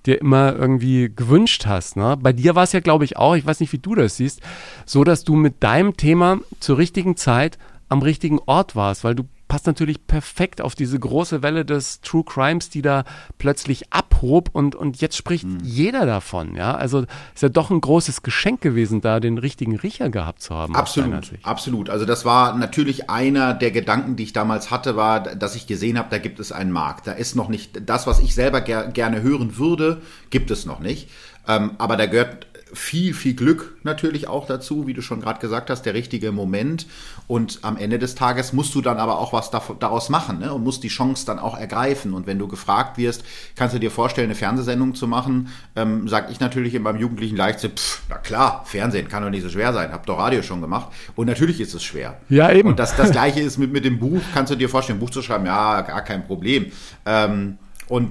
dir immer irgendwie gewünscht hast. Ne? Bei dir war es ja, glaube ich, auch, ich weiß nicht, wie du das siehst, so, dass du mit deinem Thema zur richtigen Zeit am richtigen Ort warst, weil du passt natürlich perfekt auf diese große Welle des True Crimes, die da plötzlich abhob und, und jetzt spricht mhm. jeder davon. Ja, also ist ja doch ein großes Geschenk gewesen, da den richtigen Riecher gehabt zu haben. Absolut, absolut. Also das war natürlich einer der Gedanken, die ich damals hatte, war, dass ich gesehen habe, da gibt es einen Markt. Da ist noch nicht das, was ich selber ger gerne hören würde, gibt es noch nicht. Ähm, aber da gehört viel, viel Glück natürlich auch dazu, wie du schon gerade gesagt hast, der richtige Moment. Und am Ende des Tages musst du dann aber auch was daraus machen ne? und musst die Chance dann auch ergreifen. Und wenn du gefragt wirst, kannst du dir vorstellen, eine Fernsehsendung zu machen, ähm, sag ich natürlich in meinem jugendlichen Leichtsinn, pff, na klar, Fernsehen kann doch nicht so schwer sein, hab doch Radio schon gemacht. Und natürlich ist es schwer. Ja, eben. Und das, das Gleiche ist mit, mit dem Buch, kannst du dir vorstellen, ein Buch zu schreiben, ja, gar kein Problem. Ähm, und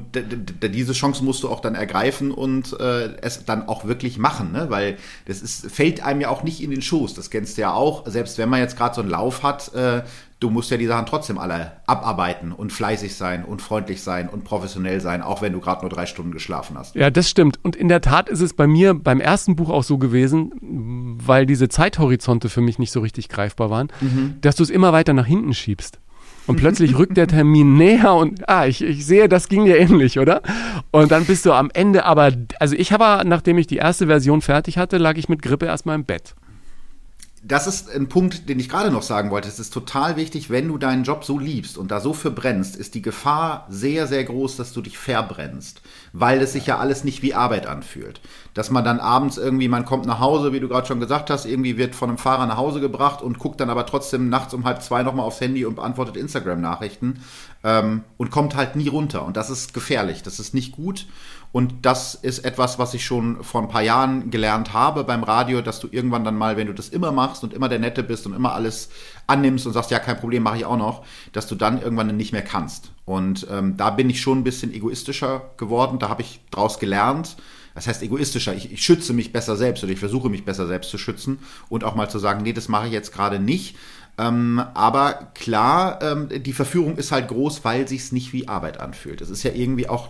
diese Chance musst du auch dann ergreifen und äh, es dann auch wirklich machen, ne? weil das ist, fällt einem ja auch nicht in den Schoß. Das kennst du ja auch, selbst wenn man jetzt gerade so einen Lauf hat, äh, du musst ja die Sachen trotzdem alle abarbeiten und fleißig sein und freundlich sein und professionell sein, auch wenn du gerade nur drei Stunden geschlafen hast. Ja, das stimmt. Und in der Tat ist es bei mir beim ersten Buch auch so gewesen, weil diese Zeithorizonte für mich nicht so richtig greifbar waren, mhm. dass du es immer weiter nach hinten schiebst. Und plötzlich rückt der Termin näher und ah, ich, ich sehe, das ging dir ähnlich, oder? Und dann bist du am Ende aber, also ich habe, nachdem ich die erste Version fertig hatte, lag ich mit Grippe erstmal im Bett das ist ein Punkt, den ich gerade noch sagen wollte. Es ist total wichtig, wenn du deinen Job so liebst und da so für brennst, ist die Gefahr sehr, sehr groß, dass du dich verbrennst, weil es sich ja alles nicht wie Arbeit anfühlt. Dass man dann abends irgendwie, man kommt nach Hause, wie du gerade schon gesagt hast, irgendwie wird von einem Fahrer nach Hause gebracht und guckt dann aber trotzdem nachts um halb zwei nochmal aufs Handy und beantwortet Instagram-Nachrichten ähm, und kommt halt nie runter. Und das ist gefährlich, das ist nicht gut. Und das ist etwas, was ich schon vor ein paar Jahren gelernt habe beim Radio, dass du irgendwann dann mal, wenn du das immer machst und immer der Nette bist und immer alles annimmst und sagst, ja, kein Problem, mache ich auch noch, dass du dann irgendwann nicht mehr kannst. Und ähm, da bin ich schon ein bisschen egoistischer geworden, da habe ich draus gelernt. Das heißt egoistischer, ich, ich schütze mich besser selbst oder ich versuche mich besser selbst zu schützen und auch mal zu sagen, nee, das mache ich jetzt gerade nicht, ähm, aber klar, ähm, die Verführung ist halt groß, weil sich's nicht wie Arbeit anfühlt. Es ist ja irgendwie auch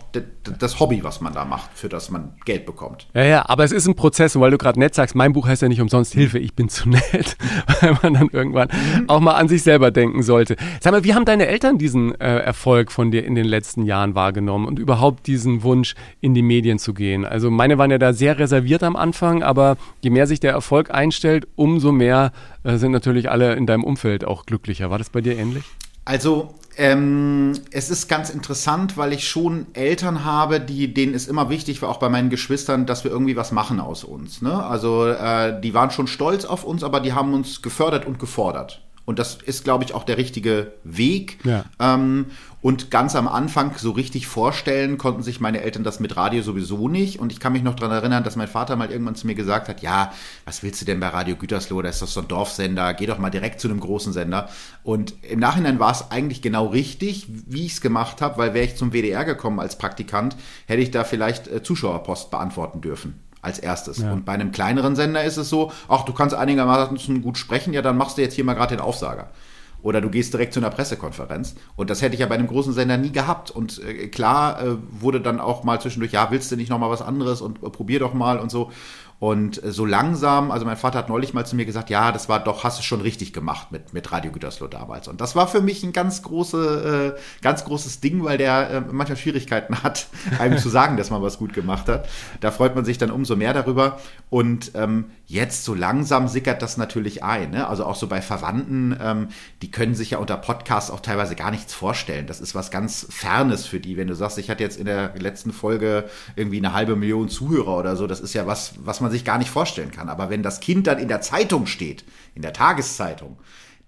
das Hobby, was man da macht, für das man Geld bekommt. Ja, ja, aber es ist ein Prozess, und weil du gerade nett sagst, mein Buch heißt ja nicht umsonst Hilfe, ich bin zu nett, weil man dann irgendwann mhm. auch mal an sich selber denken sollte. Sag mal, wie haben deine Eltern diesen äh, Erfolg von dir in den letzten Jahren wahrgenommen und überhaupt diesen Wunsch, in die Medien zu gehen? Also meine waren ja da sehr reserviert am Anfang, aber je mehr sich der Erfolg einstellt, umso mehr äh, sind natürlich alle in deinem Umfeld auch glücklicher. War das bei dir ähnlich? Also ähm, es ist ganz interessant, weil ich schon Eltern habe, die, denen ist immer wichtig war, auch bei meinen Geschwistern, dass wir irgendwie was machen aus uns. Ne? Also äh, die waren schon stolz auf uns, aber die haben uns gefördert und gefordert. Und das ist, glaube ich, auch der richtige Weg. Ja. Ähm, und ganz am Anfang so richtig vorstellen konnten sich meine Eltern das mit Radio sowieso nicht. Und ich kann mich noch daran erinnern, dass mein Vater mal irgendwann zu mir gesagt hat, ja, was willst du denn bei Radio Gütersloh? Da ist doch so ein Dorfsender, geh doch mal direkt zu einem großen Sender. Und im Nachhinein war es eigentlich genau richtig, wie ich es gemacht habe, weil wäre ich zum WDR gekommen als Praktikant, hätte ich da vielleicht äh, Zuschauerpost beantworten dürfen als erstes. Ja. Und bei einem kleineren Sender ist es so, ach, du kannst einigermaßen gut sprechen, ja, dann machst du jetzt hier mal gerade den Aufsager. Oder du gehst direkt zu einer Pressekonferenz. Und das hätte ich ja bei einem großen Sender nie gehabt. Und äh, klar äh, wurde dann auch mal zwischendurch, ja, willst du nicht noch mal was anderes und äh, probier doch mal und so. Und so langsam, also mein Vater hat neulich mal zu mir gesagt, ja, das war doch, hast du schon richtig gemacht mit, mit Radio Gütersloh damals. Und das war für mich ein ganz große, äh, ganz großes Ding, weil der äh, manchmal Schwierigkeiten hat, einem zu sagen, dass man was gut gemacht hat. Da freut man sich dann umso mehr darüber. Und ähm, jetzt so langsam sickert das natürlich ein. Ne? Also auch so bei Verwandten, ähm, die können sich ja unter Podcasts auch teilweise gar nichts vorstellen. Das ist was ganz Fernes für die. Wenn du sagst, ich hatte jetzt in der letzten Folge irgendwie eine halbe Million Zuhörer oder so, das ist ja was, was man sich gar nicht vorstellen kann. Aber wenn das Kind dann in der Zeitung steht, in der Tageszeitung,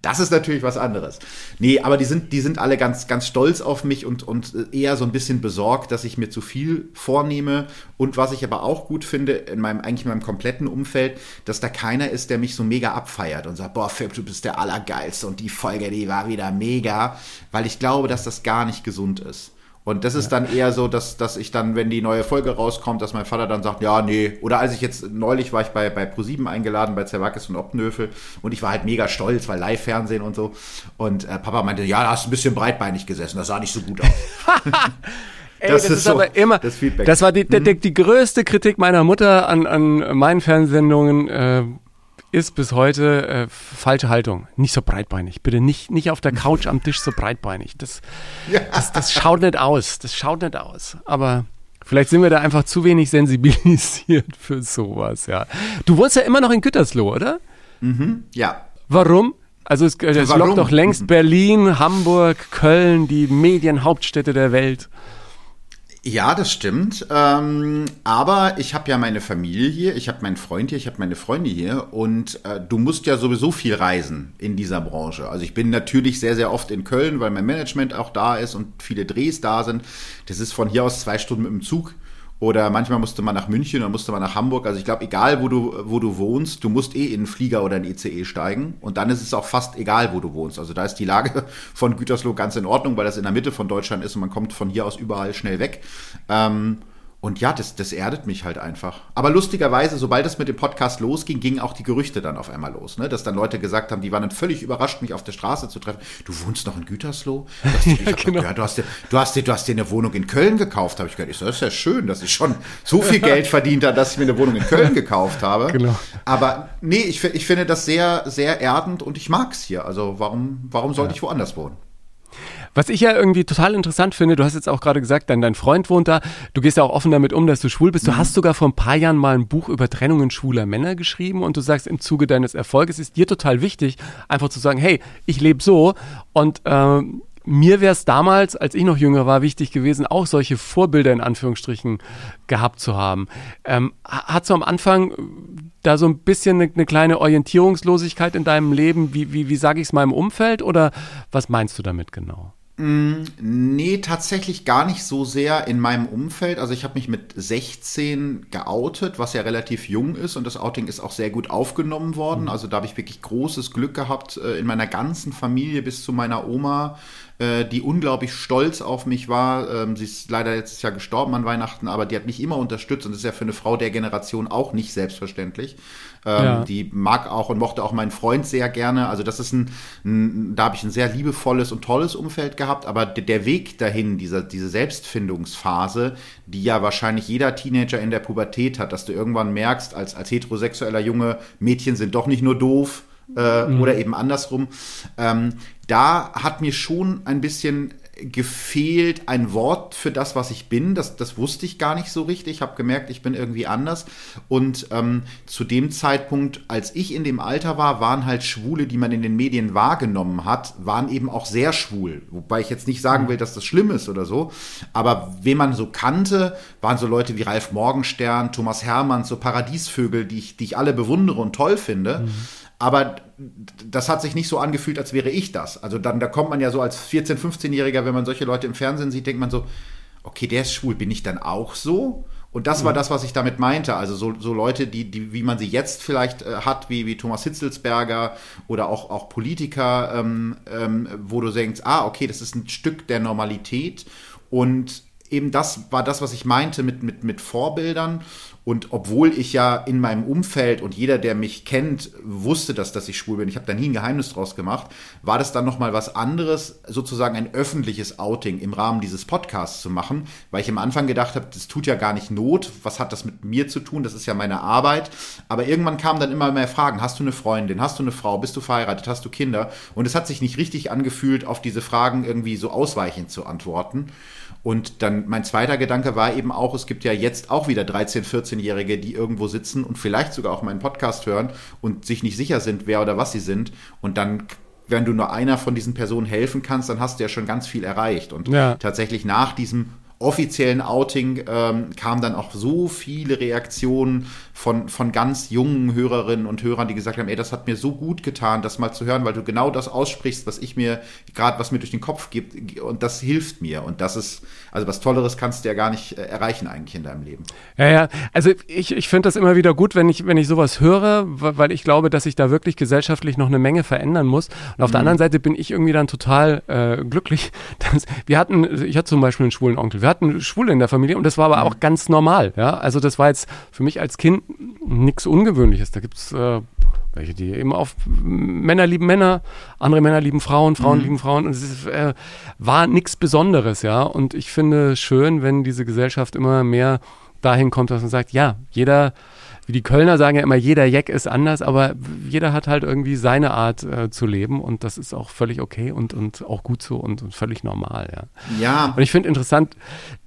das ist natürlich was anderes. Nee, aber die sind, die sind alle ganz, ganz stolz auf mich und, und eher so ein bisschen besorgt, dass ich mir zu viel vornehme. Und was ich aber auch gut finde, in meinem, eigentlich in meinem kompletten Umfeld, dass da keiner ist, der mich so mega abfeiert und sagt, boah, Philipp, du bist der Allergeilste und die Folge, die war wieder mega. Weil ich glaube, dass das gar nicht gesund ist. Und das ist dann eher so, dass, dass ich dann, wenn die neue Folge rauskommt, dass mein Vater dann sagt, ja, nee. Oder als ich jetzt, neulich war ich bei, bei ProSieben eingeladen, bei Zerwakis und Optenhöfel und ich war halt mega stolz, weil Live-Fernsehen und so. Und äh, Papa meinte, ja, da hast du ein bisschen breitbeinig gesessen, das sah nicht so gut aus. Ey, das, das, ist, ist so aber immer, das Feedback. Das war die, die, die, mhm. die größte Kritik meiner Mutter an, an meinen Fernsehsendungen. Äh, ist bis heute äh, falsche Haltung. Nicht so breitbeinig. Bitte nicht, nicht auf der Couch am Tisch so breitbeinig. Das, ja. das, das schaut nicht aus. Das schaut nicht aus. Aber vielleicht sind wir da einfach zu wenig sensibilisiert für sowas, ja. Du wohnst ja immer noch in Gütersloh, oder? Mhm, ja. Warum? Also es, es lockt doch längst mhm. Berlin, Hamburg, Köln, die Medienhauptstädte der Welt. Ja, das stimmt. Ähm, aber ich habe ja meine Familie hier, ich habe meinen Freund hier, ich habe meine Freunde hier und äh, du musst ja sowieso viel reisen in dieser Branche. Also ich bin natürlich sehr, sehr oft in Köln, weil mein Management auch da ist und viele Drehs da sind. Das ist von hier aus zwei Stunden mit dem Zug. Oder manchmal musste man nach München oder musste man nach Hamburg. Also ich glaube, egal wo du, wo du wohnst, du musst eh in einen Flieger oder ein ICE steigen. Und dann ist es auch fast egal, wo du wohnst. Also da ist die Lage von Gütersloh ganz in Ordnung, weil das in der Mitte von Deutschland ist und man kommt von hier aus überall schnell weg. Ähm, und ja, das, das erdet mich halt einfach. Aber lustigerweise, sobald es mit dem Podcast losging, gingen auch die Gerüchte dann auf einmal los. Ne? Dass dann Leute gesagt haben, die waren dann völlig überrascht, mich auf der Straße zu treffen. Du wohnst noch in Gütersloh? Du hast, ja, genau. gehört, du, hast dir, du, hast dir, du hast dir eine Wohnung in Köln gekauft, habe ich gehört. Ich so, das ist ja schön, dass ich schon so viel Geld verdient habe, dass ich mir eine Wohnung in Köln gekauft habe. Genau. Aber nee, ich, ich finde das sehr, sehr erdend und ich mag es hier. Also warum, warum sollte ja. ich woanders wohnen? Was ich ja irgendwie total interessant finde, du hast jetzt auch gerade gesagt, dein, dein Freund wohnt da, du gehst ja auch offen damit um, dass du schwul bist. Du mhm. hast sogar vor ein paar Jahren mal ein Buch über Trennungen schwuler Männer geschrieben und du sagst, im Zuge deines Erfolges ist dir total wichtig, einfach zu sagen, hey, ich lebe so und ähm, mir wäre es damals, als ich noch jünger war, wichtig gewesen, auch solche Vorbilder in Anführungsstrichen gehabt zu haben. Ähm, hat so am Anfang da so ein bisschen eine, eine kleine Orientierungslosigkeit in deinem Leben, wie, wie, wie sage ich es meinem Umfeld oder was meinst du damit genau? Nee, tatsächlich gar nicht so sehr in meinem Umfeld. Also ich habe mich mit 16 geoutet, was ja relativ jung ist und das Outing ist auch sehr gut aufgenommen worden. Mhm. Also da habe ich wirklich großes Glück gehabt äh, in meiner ganzen Familie bis zu meiner Oma äh, die unglaublich stolz auf mich war. Ähm, sie ist leider jetzt ja gestorben an Weihnachten, aber die hat mich immer unterstützt und das ist ja für eine Frau der Generation auch nicht selbstverständlich. Ähm, ja. Die mag auch und mochte auch meinen Freund sehr gerne. Also das ist ein, ein da habe ich ein sehr liebevolles und tolles Umfeld gehabt, aber der Weg dahin, dieser, diese Selbstfindungsphase, die ja wahrscheinlich jeder Teenager in der Pubertät hat, dass du irgendwann merkst, als, als heterosexueller Junge, Mädchen sind doch nicht nur doof, äh, mhm. oder eben andersrum. Ähm, da hat mir schon ein bisschen gefehlt ein Wort für das, was ich bin. Das, das wusste ich gar nicht so richtig. Ich habe gemerkt, ich bin irgendwie anders. Und ähm, zu dem Zeitpunkt, als ich in dem Alter war, waren halt Schwule, die man in den Medien wahrgenommen hat, waren eben auch sehr schwul. Wobei ich jetzt nicht sagen will, dass das schlimm ist oder so. Aber wen man so kannte, waren so Leute wie Ralf Morgenstern, Thomas Hermann, so Paradiesvögel, die ich, die ich alle bewundere und toll finde. Mhm. Aber das hat sich nicht so angefühlt, als wäre ich das. Also dann, da kommt man ja so als 14-, 15-Jähriger, wenn man solche Leute im Fernsehen sieht, denkt man so, okay, der ist schwul, bin ich dann auch so? Und das war das, was ich damit meinte. Also so, so Leute, die, die, wie man sie jetzt vielleicht äh, hat, wie, wie Thomas Hitzelsberger oder auch, auch Politiker, ähm, ähm, wo du denkst, ah, okay, das ist ein Stück der Normalität. Und eben das war das, was ich meinte mit, mit, mit Vorbildern. Und obwohl ich ja in meinem Umfeld und jeder, der mich kennt, wusste, dass, dass ich schwul bin, ich habe da nie ein Geheimnis draus gemacht, war das dann nochmal was anderes, sozusagen ein öffentliches Outing im Rahmen dieses Podcasts zu machen, weil ich am Anfang gedacht habe, das tut ja gar nicht Not, was hat das mit mir zu tun, das ist ja meine Arbeit. Aber irgendwann kamen dann immer mehr Fragen, hast du eine Freundin, hast du eine Frau, bist du verheiratet, hast du Kinder? Und es hat sich nicht richtig angefühlt, auf diese Fragen irgendwie so ausweichend zu antworten. Und dann mein zweiter Gedanke war eben auch, es gibt ja jetzt auch wieder 13, 14-Jährige, die irgendwo sitzen und vielleicht sogar auch meinen Podcast hören und sich nicht sicher sind, wer oder was sie sind. Und dann wenn du nur einer von diesen Personen helfen kannst, dann hast du ja schon ganz viel erreicht. Und ja. tatsächlich nach diesem offiziellen Outing ähm, kamen dann auch so viele Reaktionen von, von ganz jungen Hörerinnen und Hörern, die gesagt haben, ey, das hat mir so gut getan, das mal zu hören, weil du genau das aussprichst, was ich mir gerade, was mir durch den Kopf gibt und das hilft mir und das ist, also was Tolleres kannst du ja gar nicht äh, erreichen eigentlich in deinem Leben. Ja, ja, also ich, ich finde das immer wieder gut, wenn ich, wenn ich sowas höre, weil ich glaube, dass sich da wirklich gesellschaftlich noch eine Menge verändern muss und auf mhm. der anderen Seite bin ich irgendwie dann total äh, glücklich, dass wir hatten, ich hatte zum Beispiel einen schwulen Onkel, wir hatten Schwule in der Familie und das war aber mhm. auch ganz normal. Ja? Also das war jetzt für mich als Kind nichts Ungewöhnliches. Da gibt es äh, welche, die eben auf Männer lieben Männer, andere Männer lieben Frauen, Frauen mhm. lieben Frauen. Und es ist, äh, war nichts Besonderes, ja. Und ich finde schön, wenn diese Gesellschaft immer mehr dahin kommt, dass man sagt, ja, jeder wie die Kölner sagen ja immer, jeder Jack ist anders, aber jeder hat halt irgendwie seine Art äh, zu leben und das ist auch völlig okay und, und auch gut so und, und völlig normal, ja. Ja. Und ich finde interessant,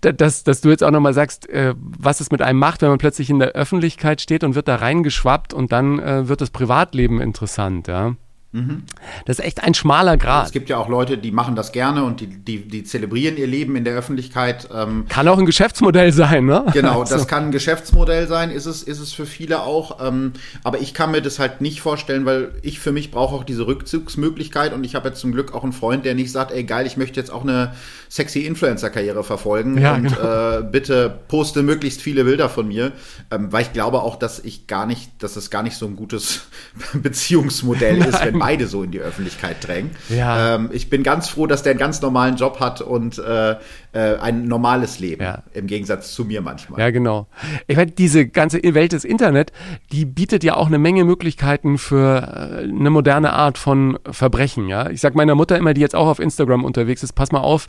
dass, dass du jetzt auch nochmal sagst, äh, was es mit einem macht, wenn man plötzlich in der Öffentlichkeit steht und wird da reingeschwappt und dann äh, wird das Privatleben interessant, ja. Mhm. Das ist echt ein schmaler Grad. Es gibt ja auch Leute, die machen das gerne und die, die, die zelebrieren ihr Leben in der Öffentlichkeit. Ähm, kann auch ein Geschäftsmodell sein, ne? Genau, das kann ein Geschäftsmodell sein, ist es, ist es für viele auch. Ähm, aber ich kann mir das halt nicht vorstellen, weil ich für mich brauche auch diese Rückzugsmöglichkeit und ich habe jetzt zum Glück auch einen Freund, der nicht sagt, ey geil, ich möchte jetzt auch eine sexy Influencer-Karriere verfolgen ja, und genau. äh, bitte poste möglichst viele Bilder von mir, ähm, weil ich glaube auch, dass ich gar nicht, dass es gar nicht so ein gutes Beziehungsmodell ist, wenn beide so in die Öffentlichkeit drängen. Ja. Ähm, ich bin ganz froh, dass der einen ganz normalen Job hat und äh, äh, ein normales Leben, ja. im Gegensatz zu mir manchmal. Ja, genau. Ich meine, diese ganze Welt des Internet, die bietet ja auch eine Menge Möglichkeiten für äh, eine moderne Art von Verbrechen. Ja, ich sag meiner Mutter immer, die jetzt auch auf Instagram unterwegs ist, pass mal auf,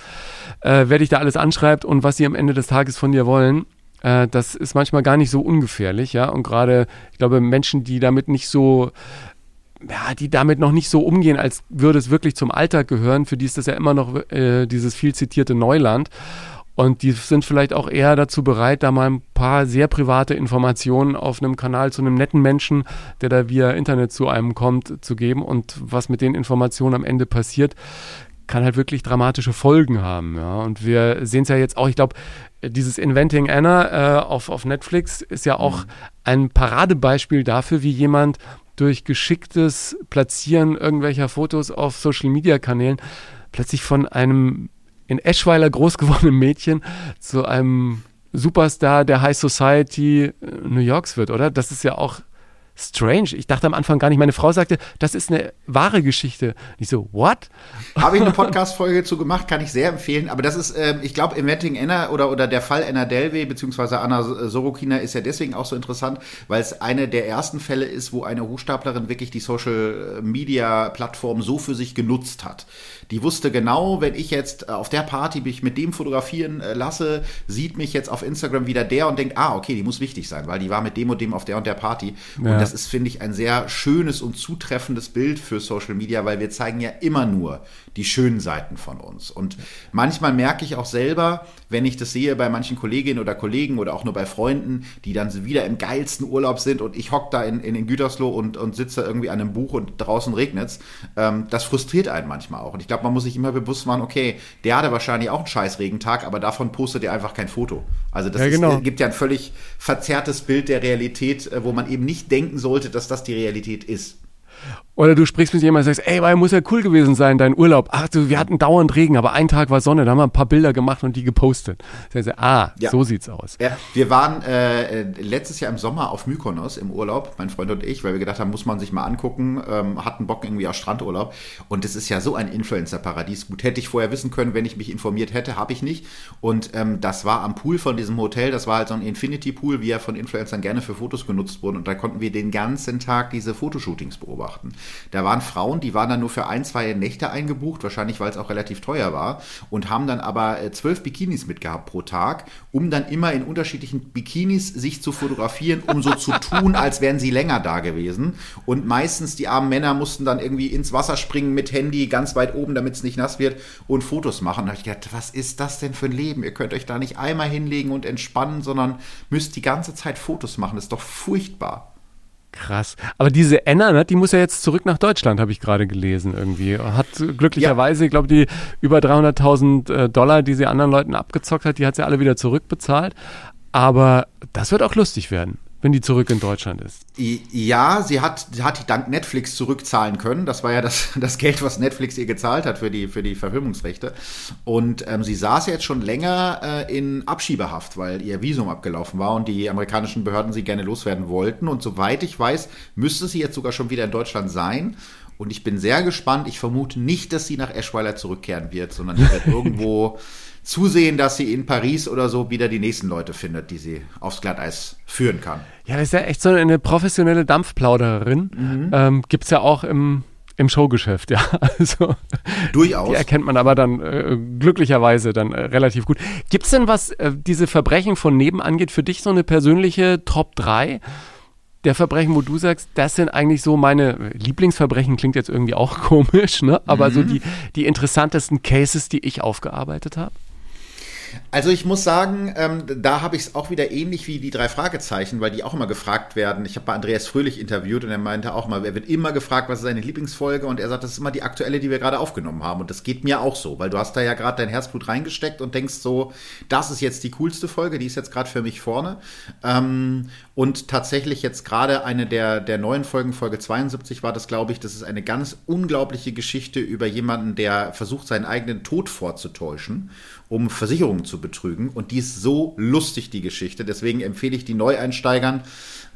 äh, wer dich da alles anschreibt und was sie am Ende des Tages von dir wollen äh, das ist manchmal gar nicht so ungefährlich, ja. Und gerade, ich glaube, Menschen, die damit nicht so ja, die damit noch nicht so umgehen, als würde es wirklich zum Alltag gehören. Für die ist das ja immer noch äh, dieses viel zitierte Neuland. Und die sind vielleicht auch eher dazu bereit, da mal ein paar sehr private Informationen auf einem Kanal zu einem netten Menschen, der da via Internet zu einem kommt, zu geben. Und was mit den Informationen am Ende passiert, kann halt wirklich dramatische Folgen haben. Ja. Und wir sehen es ja jetzt auch, ich glaube, dieses Inventing Anna äh, auf, auf Netflix ist ja auch mhm. ein Paradebeispiel dafür, wie jemand durch geschicktes Platzieren irgendwelcher Fotos auf Social-Media-Kanälen plötzlich von einem in Eschweiler groß gewordenen Mädchen zu einem Superstar der High Society äh, New Yorks wird, oder? Das ist ja auch strange. Ich dachte am Anfang gar nicht. Meine Frau sagte, das ist eine wahre Geschichte. Und ich so, what? Habe ich eine Podcast-Folge zu gemacht, kann ich sehr empfehlen. Aber das ist, äh, ich glaube, Inventing Anna oder, oder der Fall Anna Delvey beziehungsweise Anna Sorokina ist ja deswegen auch so interessant, weil es eine der ersten Fälle ist, wo eine Hochstaplerin wirklich die Social-Media-Plattform so für sich genutzt hat. Die wusste genau, wenn ich jetzt äh, auf der Party mich mit dem fotografieren äh, lasse, sieht mich jetzt auf Instagram wieder der und denkt, ah, okay, die muss wichtig sein, weil die war mit dem und dem auf der und der Party. Ja. Und das ist, finde ich, ein sehr schönes und zutreffendes Bild für Social Media, weil wir zeigen ja immer nur die schönen Seiten von uns. Und manchmal merke ich auch selber, wenn ich das sehe bei manchen Kolleginnen oder Kollegen oder auch nur bei Freunden, die dann wieder im geilsten Urlaub sind und ich hocke da in, in, in Gütersloh und, und sitze irgendwie an einem Buch und draußen regnet's, ähm, das frustriert einen manchmal auch. Und ich glaube, man muss sich immer bewusst machen, okay, der hatte wahrscheinlich auch einen scheiß Regentag, aber davon postet er einfach kein Foto. Also das ja, genau. ist, gibt ja ein völlig verzerrtes Bild der Realität, äh, wo man eben nicht denken sollte, dass das die Realität ist. Oder du sprichst mit jemandem und sagst, ey, weil muss ja cool gewesen sein, dein Urlaub. Ach du, wir hatten dauernd Regen, aber ein Tag war Sonne, da haben wir ein paar Bilder gemacht und die gepostet. Das heißt, ah, ja. so sieht's aus. Ja, wir waren äh, letztes Jahr im Sommer auf Mykonos im Urlaub, mein Freund und ich, weil wir gedacht haben, muss man sich mal angucken, ähm, hatten Bock irgendwie auf Strandurlaub. Und es ist ja so ein Influencer-Paradies. Gut, hätte ich vorher wissen können, wenn ich mich informiert hätte, habe ich nicht. Und ähm, das war am Pool von diesem Hotel, das war halt so ein Infinity-Pool, wie er von Influencern gerne für Fotos genutzt wurde. Und da konnten wir den ganzen Tag diese Fotoshootings beobachten. Da waren Frauen, die waren dann nur für ein, zwei Nächte eingebucht, wahrscheinlich weil es auch relativ teuer war, und haben dann aber äh, zwölf Bikinis mitgehabt pro Tag, um dann immer in unterschiedlichen Bikinis sich zu fotografieren, um so zu tun, als wären sie länger da gewesen. Und meistens die armen Männer mussten dann irgendwie ins Wasser springen mit Handy ganz weit oben, damit es nicht nass wird und Fotos machen. Da habe ich gedacht, was ist das denn für ein Leben? Ihr könnt euch da nicht einmal hinlegen und entspannen, sondern müsst die ganze Zeit Fotos machen. Das ist doch furchtbar. Krass. Aber diese Anna, ne, die muss ja jetzt zurück nach Deutschland, habe ich gerade gelesen irgendwie. Hat glücklicherweise, ja. ich glaube, die über 300.000 äh, Dollar, die sie anderen Leuten abgezockt hat, die hat sie alle wieder zurückbezahlt. Aber das wird auch lustig werden wenn die zurück in Deutschland ist. Ja, sie hat, hat dank Netflix zurückzahlen können. Das war ja das, das Geld, was Netflix ihr gezahlt hat für die, für die Verfilmungsrechte. Und ähm, sie saß jetzt schon länger äh, in Abschiebehaft, weil ihr Visum abgelaufen war und die amerikanischen Behörden sie gerne loswerden wollten. Und soweit ich weiß, müsste sie jetzt sogar schon wieder in Deutschland sein. Und ich bin sehr gespannt. Ich vermute nicht, dass sie nach Eschweiler zurückkehren wird, sondern sie wird irgendwo zusehen, dass sie in Paris oder so wieder die nächsten Leute findet, die sie aufs Glatteis führen kann. Ja, das ist ja echt so eine professionelle Dampfplaudererin. Mhm. Ähm, Gibt es ja auch im, im Showgeschäft, ja. Also, Durchaus. Die erkennt man aber dann äh, glücklicherweise dann äh, relativ gut. Gibt es denn was, äh, diese Verbrechen von neben angeht, für dich so eine persönliche Top 3? der Verbrechen, wo du sagst, das sind eigentlich so meine Lieblingsverbrechen, klingt jetzt irgendwie auch komisch, ne? aber mhm. so die, die interessantesten Cases, die ich aufgearbeitet habe? Also ich muss sagen, ähm, da habe ich es auch wieder ähnlich wie die drei Fragezeichen, weil die auch immer gefragt werden. Ich habe bei Andreas Fröhlich interviewt und er meinte auch mal, er wird immer gefragt, was ist seine Lieblingsfolge und er sagt, das ist immer die aktuelle, die wir gerade aufgenommen haben und das geht mir auch so, weil du hast da ja gerade dein Herzblut reingesteckt und denkst so, das ist jetzt die coolste Folge, die ist jetzt gerade für mich vorne. Ähm, und tatsächlich jetzt gerade eine der, der neuen Folgen, Folge 72 war das, glaube ich, das ist eine ganz unglaubliche Geschichte über jemanden, der versucht, seinen eigenen Tod vorzutäuschen um Versicherungen zu betrügen. Und die ist so lustig, die Geschichte. Deswegen empfehle ich die Neueinsteigern.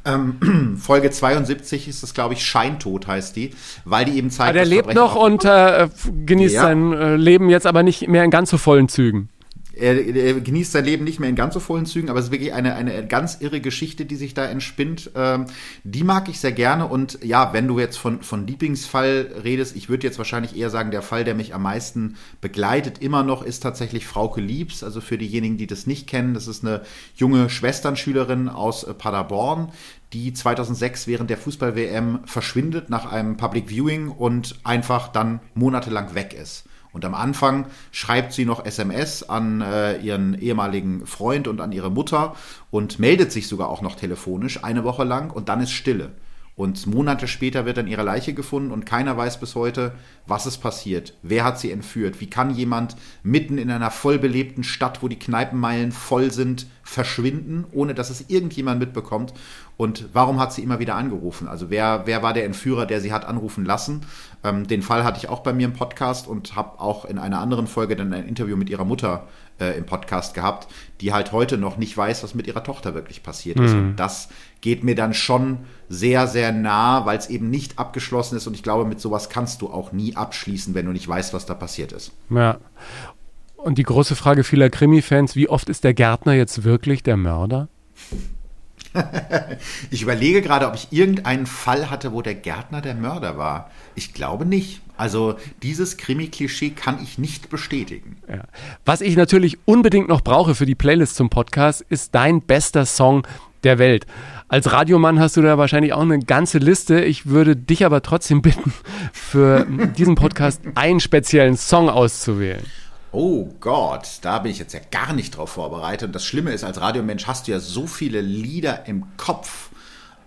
Ähm, Folge 72 ist das, glaube ich, Scheintod heißt die, weil die eben zeigt. Aber der lebt noch und äh, genießt ja. sein äh, Leben jetzt aber nicht mehr in ganz so vollen Zügen. Er, er, genießt sein Leben nicht mehr in ganz so vollen Zügen, aber es ist wirklich eine, eine ganz irre Geschichte, die sich da entspinnt. Ähm, die mag ich sehr gerne. Und ja, wenn du jetzt von, von Lieblingsfall redest, ich würde jetzt wahrscheinlich eher sagen, der Fall, der mich am meisten begleitet, immer noch, ist tatsächlich Frauke Liebs. Also für diejenigen, die das nicht kennen, das ist eine junge Schwesternschülerin aus äh, Paderborn, die 2006 während der Fußball-WM verschwindet nach einem Public Viewing und einfach dann monatelang weg ist. Und am Anfang schreibt sie noch SMS an äh, ihren ehemaligen Freund und an ihre Mutter und meldet sich sogar auch noch telefonisch eine Woche lang und dann ist Stille. Und Monate später wird dann ihre Leiche gefunden und keiner weiß bis heute, was ist passiert. Wer hat sie entführt? Wie kann jemand mitten in einer vollbelebten Stadt, wo die Kneipenmeilen voll sind, verschwinden, ohne dass es irgendjemand mitbekommt? Und warum hat sie immer wieder angerufen? Also wer, wer war der Entführer, der sie hat anrufen lassen? Ähm, den Fall hatte ich auch bei mir im Podcast und habe auch in einer anderen Folge dann ein Interview mit ihrer Mutter äh, im Podcast gehabt, die halt heute noch nicht weiß, was mit ihrer Tochter wirklich passiert ist. Mhm. Und das geht mir dann schon sehr, sehr nah, weil es eben nicht abgeschlossen ist. Und ich glaube, mit sowas kannst du auch nie abschließen, wenn du nicht weißt, was da passiert ist. Ja. Und die große Frage vieler Krimi-Fans, wie oft ist der Gärtner jetzt wirklich der Mörder? ich überlege gerade, ob ich irgendeinen Fall hatte, wo der Gärtner der Mörder war. Ich glaube nicht. Also dieses Krimi-Klischee kann ich nicht bestätigen. Ja. Was ich natürlich unbedingt noch brauche für die Playlist zum Podcast, ist dein bester Song der Welt. Als Radiomann hast du da wahrscheinlich auch eine ganze Liste. Ich würde dich aber trotzdem bitten, für diesen Podcast einen speziellen Song auszuwählen. Oh Gott, da bin ich jetzt ja gar nicht drauf vorbereitet. Und das Schlimme ist, als Radiomensch hast du ja so viele Lieder im Kopf.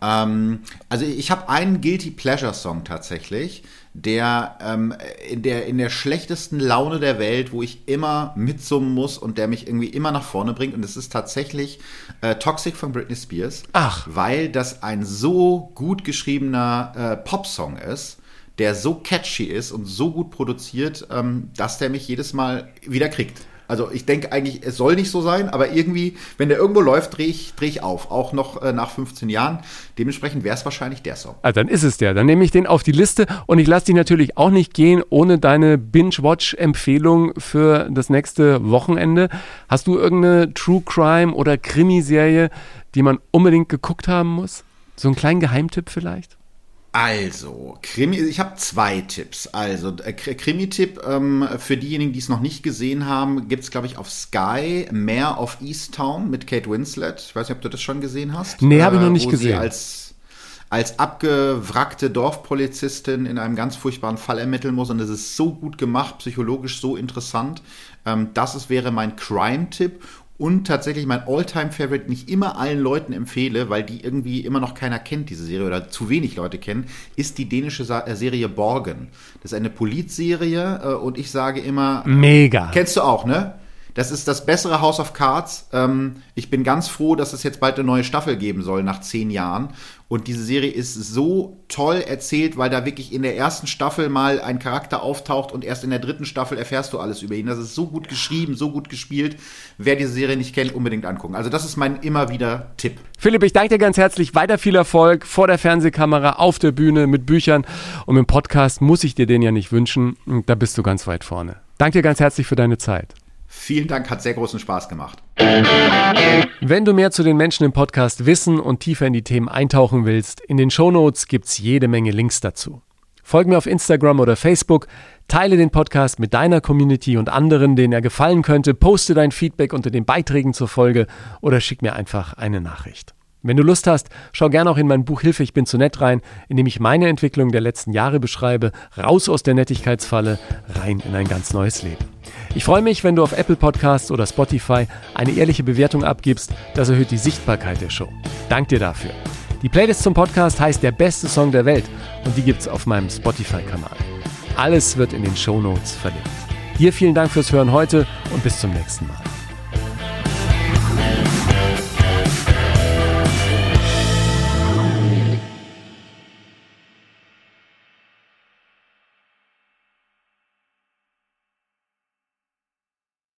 Ähm, also ich habe einen Guilty Pleasure Song tatsächlich, der, ähm, in der in der schlechtesten Laune der Welt, wo ich immer mitsummen muss und der mich irgendwie immer nach vorne bringt. Und es ist tatsächlich äh, Toxic von Britney Spears. Ach. Weil das ein so gut geschriebener äh, Popsong ist der so catchy ist und so gut produziert, ähm, dass der mich jedes Mal wieder kriegt. Also ich denke eigentlich, es soll nicht so sein, aber irgendwie, wenn der irgendwo läuft, drehe ich, dreh ich auf. Auch noch äh, nach 15 Jahren. Dementsprechend wäre es wahrscheinlich der Song. Also dann ist es der. Dann nehme ich den auf die Liste und ich lasse dich natürlich auch nicht gehen ohne deine Binge-Watch-Empfehlung für das nächste Wochenende. Hast du irgendeine True Crime oder Krimiserie, die man unbedingt geguckt haben muss? So einen kleinen Geheimtipp vielleicht? Also, Krimi, ich habe zwei Tipps. Also, äh, Krimi-Tipp ähm, für diejenigen, die es noch nicht gesehen haben, gibt es, glaube ich, auf Sky Mare of Easttown mit Kate Winslet. Ich weiß nicht, ob du das schon gesehen hast. Nee, habe ich noch nicht äh, gesehen. als, als abgewrackte Dorfpolizistin in einem ganz furchtbaren Fall ermitteln muss. Und es ist so gut gemacht, psychologisch so interessant. Ähm, das ist, wäre mein Crime-Tipp und tatsächlich mein All-Time-Favorite nicht immer allen Leuten empfehle, weil die irgendwie immer noch keiner kennt, diese Serie, oder zu wenig Leute kennen, ist die dänische äh, Serie Borgen. Das ist eine Polizserie äh, und ich sage immer. Mega. Kennst du auch, ne? Das ist das bessere House of Cards. Ähm, ich bin ganz froh, dass es jetzt bald eine neue Staffel geben soll nach zehn Jahren. Und diese Serie ist so toll erzählt, weil da wirklich in der ersten Staffel mal ein Charakter auftaucht und erst in der dritten Staffel erfährst du alles über ihn. Das ist so gut geschrieben, so gut gespielt. Wer diese Serie nicht kennt, unbedingt angucken. Also das ist mein immer wieder Tipp. Philipp, ich danke dir ganz herzlich. Weiter viel Erfolg vor der Fernsehkamera, auf der Bühne, mit Büchern und im Podcast muss ich dir den ja nicht wünschen. Da bist du ganz weit vorne. Danke dir ganz herzlich für deine Zeit. Vielen Dank, hat sehr großen Spaß gemacht. Wenn du mehr zu den Menschen im Podcast wissen und tiefer in die Themen eintauchen willst, in den Shownotes gibt es jede Menge Links dazu. Folg mir auf Instagram oder Facebook, teile den Podcast mit deiner Community und anderen, denen er gefallen könnte, poste dein Feedback unter den Beiträgen zur Folge oder schick mir einfach eine Nachricht. Wenn du Lust hast, schau gerne auch in mein Buch Hilfe, ich bin zu nett rein, in dem ich meine Entwicklung der letzten Jahre beschreibe, raus aus der Nettigkeitsfalle, rein in ein ganz neues Leben. Ich freue mich, wenn du auf Apple Podcasts oder Spotify eine ehrliche Bewertung abgibst, das erhöht die Sichtbarkeit der Show. Dank dir dafür. Die Playlist zum Podcast heißt Der beste Song der Welt und die gibt's auf meinem Spotify-Kanal. Alles wird in den Show Notes verlinkt. Dir vielen Dank fürs Hören heute und bis zum nächsten Mal.